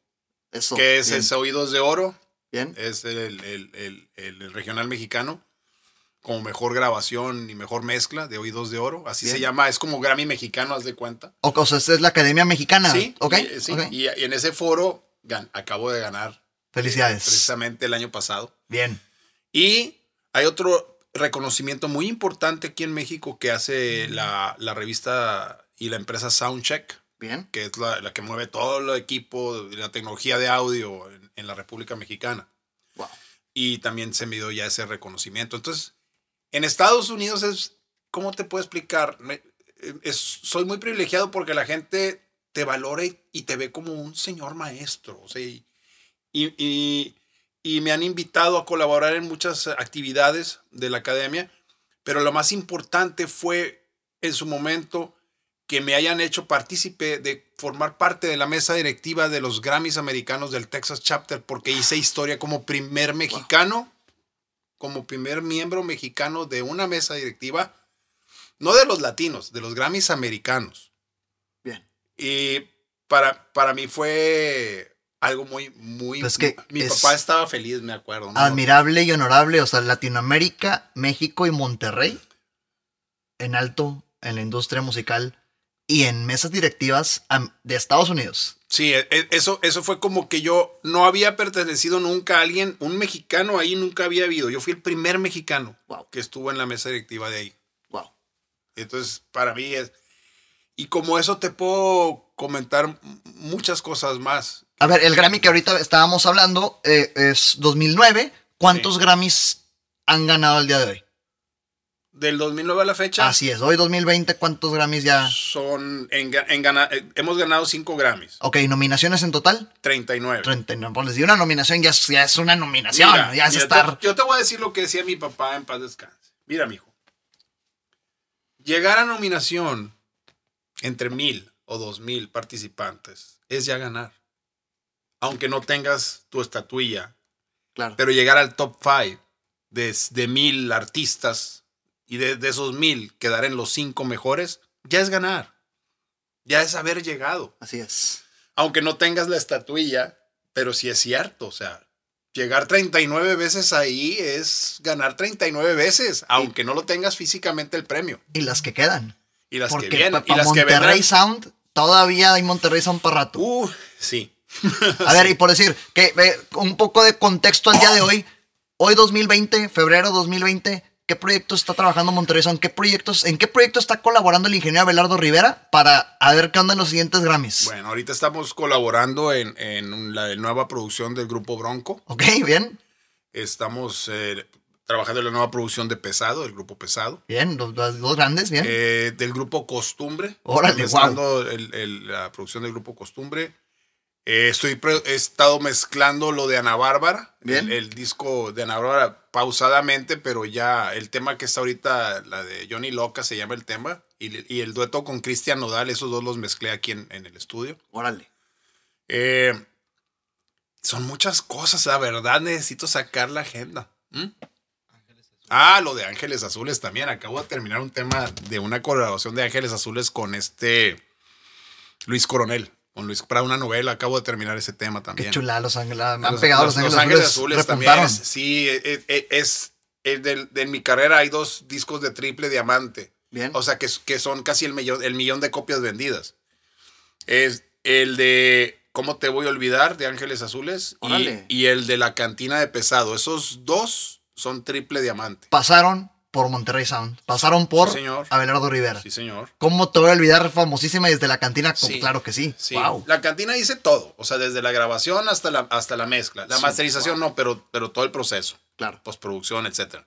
Eso. que es bien, ese Oídos de Oro, bien. es el, el- el- el regional mexicano, como mejor grabación y mejor mezcla de Oídos de Oro. Así Bien. se llama, es como Grammy mexicano, haz de cuenta. O, o sea, esta es la Academia Mexicana. Sí, ¿Ok? y, sí, ok. y- y en ese foro gan- acabo de ganar. Felicidades. eh, precisamente el año pasado. Bien. Y hay otro reconocimiento muy importante aquí en México que hace la, la revista y la empresa Soundcheck, Bien. que es la, la que mueve todo el equipo de la tecnología de audio en, en la República Mexicana. Wow. Y también se me dio ya ese reconocimiento. Entonces, en Estados Unidos es, ¿cómo te puedo explicar? Me- es- soy muy privilegiado porque la gente te valora y, te ve como un señor maestro. O sea, y, y- y- y me han invitado a colaborar en muchas actividades de la academia, pero lo más importante fue en su momento que me hayan hecho partícipe de formar parte de la mesa directiva de los Grammys americanos del Texas Chapter, porque hice historia como primer mexicano, como primer miembro mexicano de una mesa directiva, no de los latinos, de los Grammys americanos. Bien. Y para, para mí fue algo muy, muy... Pues que mi es- papá estaba feliz, me acuerdo. ¿no? Admirable y honorable, o sea, Latinoamérica, México y Monterrey en alto en la industria musical y en mesas directivas de Estados Unidos. Sí, e- e- eso, eso fue como que yo no había pertenecido nunca a alguien, un mexicano ahí nunca había habido. Yo fui el primer mexicano Wow. que estuvo en la mesa directiva de ahí. Wow. Entonces, para mí es... Y como eso te puedo comentar muchas cosas más. A ver, el Grammy que ahorita estábamos hablando eh, es 2009. ¿Cuántos Sí. Grammys han ganado el día de hoy? Del 2009 a la fecha, Así es, hoy 2020, ¿cuántos Grammys ya? son en, en gana- eh, hemos ganado 5 Grammys, Ok, nominaciones en total. 39. 39. Pues les di una nominación, ya es, ya es una nominación, Mira, ya es mira, estar. te- yo te voy a decir lo que decía mi papá en paz descanse. Mira, mijo. Llegar a nominación entre mil o dos mil participantes es ya ganar. Aunque no tengas tu estatuilla. Claro. Pero llegar al top five de, de mil artistas y de, de esos mil quedar en los cinco mejores, ya es ganar. Ya es haber llegado Así es. aunque no tengas la estatuilla, pero sí es cierto, o sea, llegar 39 veces ahí es ganar 39 veces, aunque no lo tengas físicamente el premio. Y las que quedan. Y las Porque que vienen, y las que Monterrey vendrán. Sound, todavía hay Monterrey Sound para rato. Uh, sí. (laughs) A ver, y por decir, que eh, un poco de contexto al día de (laughs) hoy. Hoy 2020, febrero 2020, ¿qué proyectos está trabajando Monterrey Sound? ¿Qué proyectos, ¿En qué proyecto está colaborando el ingeniero Abelardo Rivera para a ver qué onda en los siguientes Grammys? Bueno, ahorita estamos colaborando en, en la nueva producción del grupo Bronco. Ok, bien, Estamos eh, trabajando en la nueva producción de Pesado, del grupo Pesado. bien, los, los dos grandes, bien. Eh, del grupo Costumbre. Órale, mezclando el- el- la producción del grupo Costumbre. Eh, estoy pre- he estado mezclando lo de Ana Bárbara. El, el disco de Ana Bárbara pausadamente, pero ya el tema que está ahorita, la de Johnny Loca se llama el tema. Y, y el dueto con Cristian Nodal, esos dos los mezclé aquí en, en el estudio. Órale. Eh, son muchas cosas, la verdad necesito sacar la agenda. ¿Mm? Ah, lo de Ángeles Azules también. Acabo de terminar un tema de una colaboración de Ángeles Azules con este Luis Coronel. Con Luis para una novela. Acabo de terminar ese tema también. Qué chula, los ángeles, han Los- pegado los- los, Los ángeles, azules, Azules también. repuntaron. es- sí, es, es- es- es del- de, mi carrera hay dos discos de triple diamante. Bien. O sea, que, que son casi el millón, el millón de copias vendidas. Es el de ¿Cómo te voy a olvidar? de Ángeles Azules. y-. Y, el de La Cantina de Pesado. Esos dos son triple diamante. Pasaron por Monterrey Sound, pasaron por Sí, señor. Abelardo Rivera. Sí, señor. ¿Cómo te voy a olvidar famosísima desde la cantina? Sí. Claro que sí. Sí. Wow. La cantina dice todo. O sea, desde la grabación hasta la, hasta la mezcla. La masterización no, pero, pero todo el proceso. Claro. Postproducción, etcétera.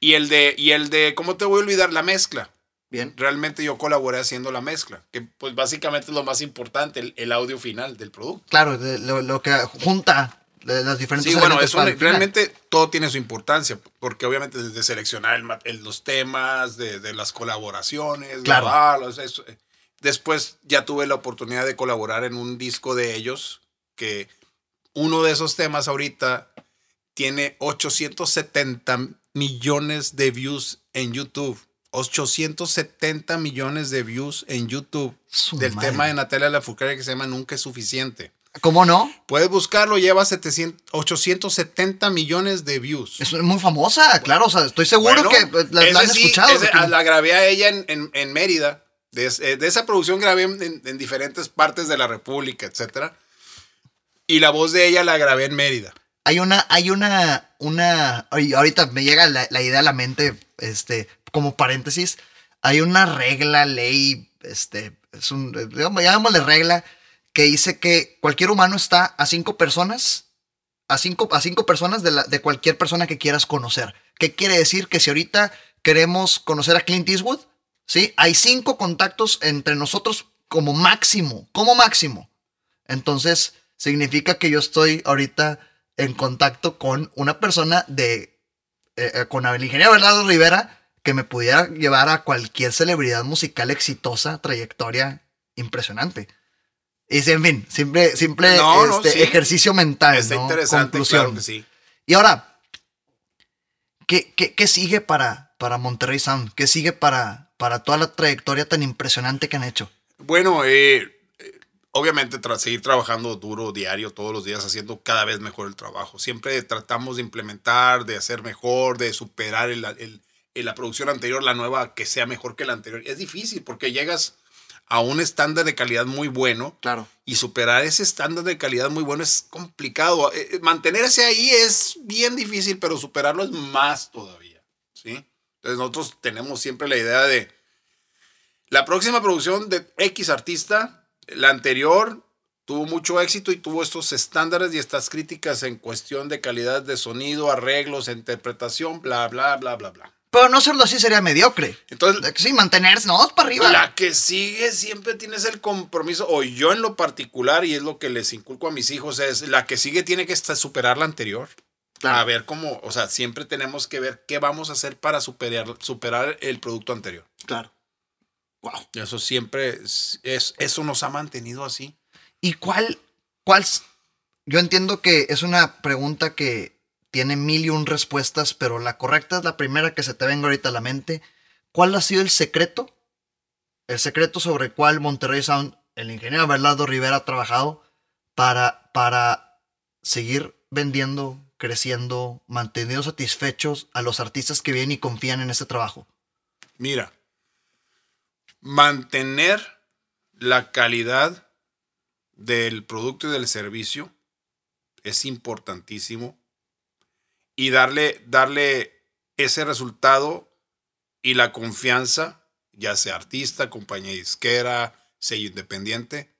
Y el de, y el de, ¿cómo te voy a olvidar? La mezcla. Bien. Realmente yo colaboré haciendo la mezcla, que pues básicamente es lo más importante, el, el audio final del producto. Claro, de- lo, lo que junta las diferentes Sí, bueno, eso realmente todo tiene su importancia, porque obviamente desde seleccionar el ma- el- los temas, de, de las colaboraciones, Claro. grabarlos, eso. eh. Después ya tuve la oportunidad de colaborar en un disco de ellos, que uno de esos temas ahorita tiene 870 millones de views en YouTube. 870 millones de views en YouTube Su del madre. tema de Natalia Lafourcade que se llama Nunca es suficiente. ¿Cómo no? Puedes buscarlo, lleva 700, 870 millones de views. Es muy famosa, claro. O sea, estoy seguro Bueno, que eh, la, la han sí, escuchado. ese- ah, la grabé a ella en, en- en Mérida. De, eh, de esa producción grabé en, en- en diferentes partes de la República, etcétera. Y la voz de ella la grabé en Mérida. Hay una, hay una, una. Ahorita me llega la, la idea a la mente, este, como paréntesis. Hay una regla, ley, este, es un, digamos, llamémosle regla, que dice que cualquier humano está a cinco personas, a cinco, a cinco personas de, cualquier persona que quieras conocer. ¿Qué quiere decir? Que si ahorita queremos conocer a Clint Eastwood, ¿sí? Hay cinco contactos entre nosotros como máximo, como máximo. Entonces, significa que yo estoy ahorita en contacto con una persona de, eh, eh, con el ingeniero Bernardo Rivera, que me pudiera llevar a cualquier celebridad musical exitosa, trayectoria impresionante. Y en fin, simple, simple No, no, este, sí. ejercicio mental. Está ¿no? interesante, Conclusión. claro que sí. Y ahora, ¿qué, qué, qué sigue para, para Monterrey Sound? ¿Qué sigue para, para toda la trayectoria tan impresionante que han hecho? Bueno, eh, eh, obviamente tras seguir trabajando duro, diario, todos los días, haciendo cada vez mejor el trabajo. Siempre tratamos de implementar, de hacer mejor, de superar el, el- el- la producción anterior, la nueva, que sea mejor que la anterior. Es difícil porque llegas a un estándar de calidad muy bueno Claro. y superar ese estándar de calidad muy bueno es complicado. Eh, eh, Mantenerse ahí es bien difícil, pero superarlo es más todavía. ¿sí? Entonces nosotros tenemos siempre la idea de la próxima producción de X artista, la anterior tuvo mucho éxito y tuvo estos estándares y estas críticas en cuestión de calidad de sonido, arreglos, interpretación, bla, bla, bla, bla, bla. Pero no hacerlo así sería mediocre. Entonces, Sí, mantenerse, no, para arriba. la que sigue siempre tienes el compromiso, o yo en lo particular, y es lo que les inculco a mis hijos, es la que sigue tiene que superar la anterior. Claro. A ver cómo, o sea, siempre tenemos que ver qué vamos a hacer para superar, superar el producto anterior. Claro. Wow. Eso siempre, es, es- eso nos ha mantenido así. ¿Y cuál, cuál? Yo entiendo que es una pregunta que tiene mil y un respuestas, pero la correcta es la primera que se te venga ahorita a la mente. ¿Cuál ha sido el secreto? El secreto sobre el cual Monterrey Sound, el ingeniero Abelardo Rivera ha trabajado para, para seguir vendiendo, creciendo, manteniendo satisfechos a los artistas que vienen y confían en este trabajo. Mira, mantener la calidad del producto y del servicio es importantísimo y darle, darle ese resultado y la confianza, ya sea artista, compañía disquera, sello independiente,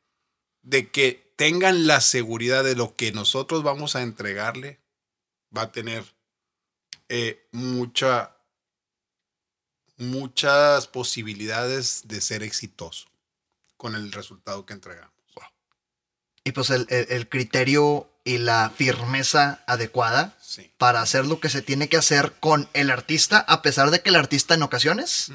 de que tengan la seguridad de lo que nosotros vamos a entregarle, va a tener eh, mucha, muchas posibilidades de ser exitoso con el resultado que entregamos. Y pues el, el- el criterio y la firmeza adecuada Sí. para hacer lo que se tiene que hacer con el artista, a pesar de que el artista en ocasiones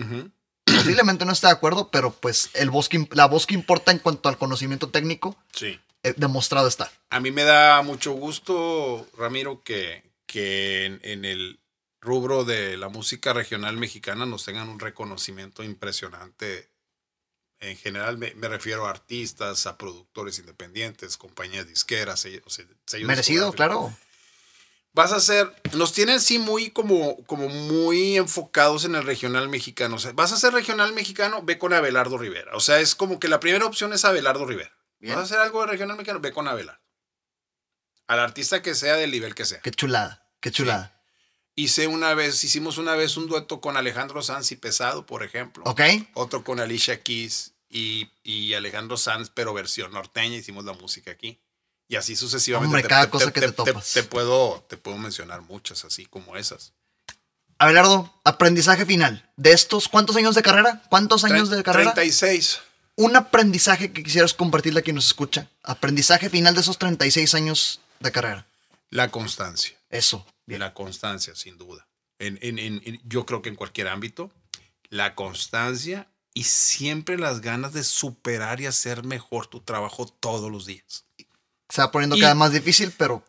posiblemente no esté de acuerdo, pero pues el voz que, la voz que importa en cuanto al conocimiento técnico, Sí. eh, demostrado está. A mí me da mucho gusto, Ramiro, que, que en, en el rubro de la música regional mexicana nos tengan un reconocimiento impresionante. En general me, me refiero a artistas, a productores independientes, compañías disqueras, sellos- o sea, sellos Merecido, claro. Vas a ser, nos tienen sí muy como, como muy enfocados en el regional mexicano. O sea, vas a ser regional mexicano, ve con Abelardo Rivera. O sea, es como que la primera opción es Abelardo Rivera. Bien. Vas a hacer algo de regional mexicano, ve con Abelardo. Al artista que sea, del nivel que sea. Qué chulada, qué chulada. Hice una vez, hicimos una vez un dueto con Alejandro Sanz y Pesado, por ejemplo. ¿Ok? Otro con Alicia Keys y, y Alejandro Sanz, pero versión norteña. Hicimos la música aquí. Y así sucesivamente. Hombre, cada cosa que te topas. Te, puedo, te puedo mencionar muchas así como esas. Abelardo, aprendizaje final. De estos, ¿cuántos años de carrera? ¿Cuántos años de carrera? 36. Un aprendizaje que quisieras compartirle a quien nos escucha. Aprendizaje final de esos 36 años de carrera. La constancia. Eso. Bien. La constancia, sin duda. En, en- en- yo creo que en cualquier ámbito, la constancia y siempre las ganas de superar y hacer mejor tu trabajo todos los días. Se va poniendo Y- cada vez más difícil, pero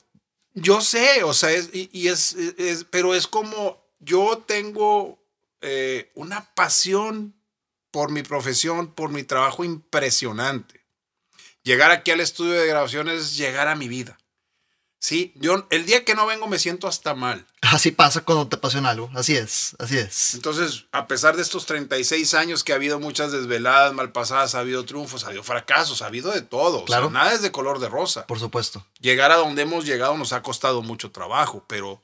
Yo sé, o sea, es, y, y es, es- pero es como yo tengo eh, una pasión por mi profesión, por mi trabajo impresionante. Llegar aquí al estudio de grabación es llegar a mi vida. Sí, yo el día que no vengo me siento hasta mal. así pasa cuando te apasiona algo. Así es, así es. Entonces, a pesar de estos 36 años que ha habido muchas desveladas, malpasadas, ha habido triunfos, ha habido fracasos, ha habido de todo. O sea, Claro. nada es de color de rosa. Por supuesto. Llegar a donde hemos llegado nos ha costado mucho trabajo, pero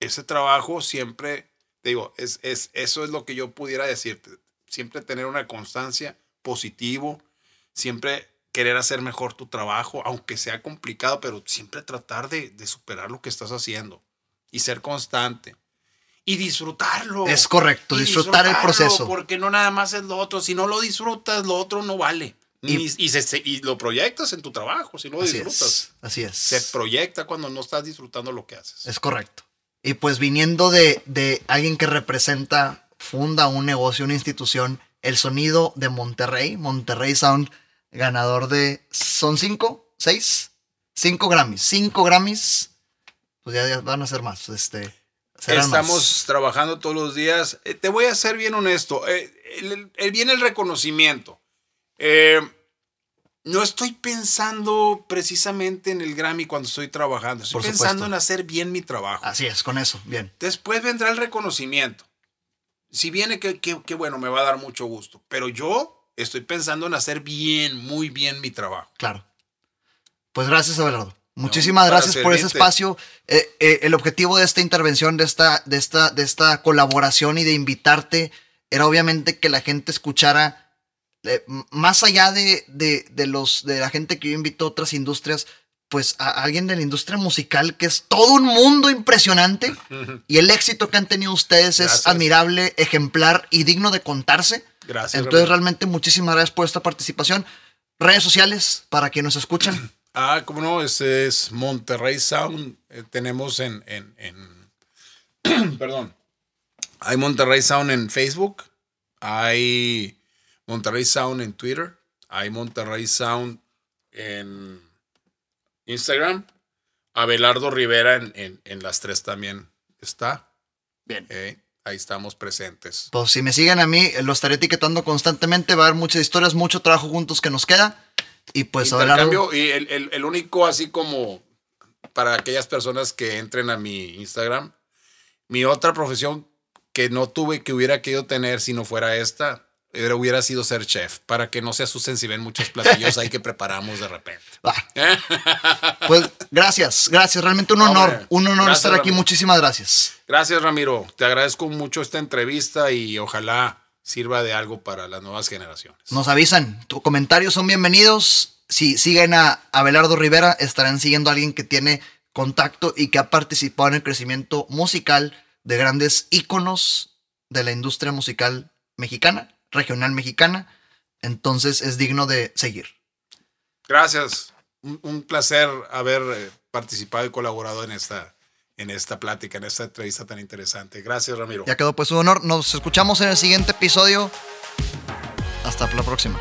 ese trabajo siempre, te digo, es, es, eso es lo que yo pudiera decirte. Siempre tener una constancia, positivo, siempre querer hacer mejor tu trabajo, aunque sea complicado, pero siempre tratar de, de superar lo que estás haciendo y ser constante y disfrutarlo. Es correcto, Y disfrutar el proceso. Porque no nada más es lo otro. Si no lo disfrutas, lo otro no vale. Y- Ni- Y, se- se- y lo proyectas en tu trabajo, si no lo Así disfrutas. es. Así es. Se proyecta cuando no estás disfrutando lo que haces. Es correcto. Y pues viniendo de, de alguien que representa, funda un negocio, una institución, el sonido de Monterrey, Monterrey Sound, ganador de, ¿son cinco? ¿Seis? Cinco Grammys. Cinco Grammys. Pues ya, ya van a ser más. Este, Estamos más. trabajando todos los días. Eh, te voy a ser bien honesto. Eh, el- el- viene el reconocimiento. Eh, no estoy pensando precisamente en el Grammy cuando estoy trabajando. Estoy Por pensando supuesto. en hacer bien mi trabajo. Así es, con eso, bien. Después vendrá el reconocimiento. Si viene, qué qué- qué bueno, me va a dar mucho gusto. Pero yo estoy pensando en hacer bien, muy bien mi trabajo. Claro. Pues gracias, Abelardo. Muchísimas gracias por ese espacio. Eh, eh, el objetivo de esta intervención, de esta, de, esta, de esta colaboración y de invitarte era obviamente que la gente escuchara, eh, más allá de, de, de los, de la gente que yo invito a otras industrias, pues a alguien de la industria musical que es todo un mundo impresionante (laughs) y el éxito que han tenido ustedes es admirable, ejemplar y digno de contarse. Gracias. Entonces, Ramiro. realmente, muchísimas gracias por esta participación. Redes sociales para quienes nos escuchan. Ah, cómo no, ese es Monterrey Sound. Eh, tenemos en, en, en- (clears throat) perdón. Hay Monterrey Sound en Facebook, hay Monterrey Sound en Twitter, hay Monterrey Sound en Instagram, Abelardo Rivera en, en- en las tres también está. Bien. Eh, ahí estamos presentes. Pues si me siguen a mí, eh, lo estaré etiquetando constantemente. Va a haber muchas historias, mucho trabajo juntos que nos queda. Y pues Abelardo, Intercambio, y el, el- el único así como para aquellas personas que entren a mi Instagram, mi otra profesión que no tuve que hubiera querido tener si no fuera esta, era- hubiera sido ser chef, para que no se asusten si ven muchos platillos (laughs) ahí que preparamos de repente. va. Pues gracias, gracias. Realmente un No, honor, hombre. un honor Gracias, estar aquí. Ramiro. Muchísimas gracias. Gracias Ramiro, te agradezco mucho esta entrevista y ojalá sirva de algo para las nuevas generaciones. Nos avisan, tus comentarios son bienvenidos. Si siguen a Abelardo Rivera, estarán siguiendo a alguien que tiene contacto y que ha participado en el crecimiento musical de grandes íconos de la industria musical mexicana, regional mexicana. Entonces es digno de seguir. Gracias, un, placer haber eh, participado y colaborado en esta, en esta plática, en esta entrevista tan interesante. Gracias Ramiro. Ya quedó pues un honor. Nos escuchamos en el siguiente episodio. Hasta la próxima.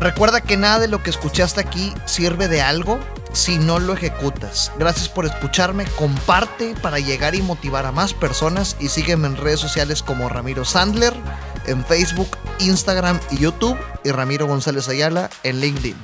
Recuerda que nada de lo que escuchaste aquí sirve de algo si no lo ejecutas. Gracias por escucharme. Comparte para llegar y motivar a más personas y sígueme en redes sociales como Ramiro Sandler en Facebook, Instagram y YouTube y Ramiro González Ayala en LinkedIn.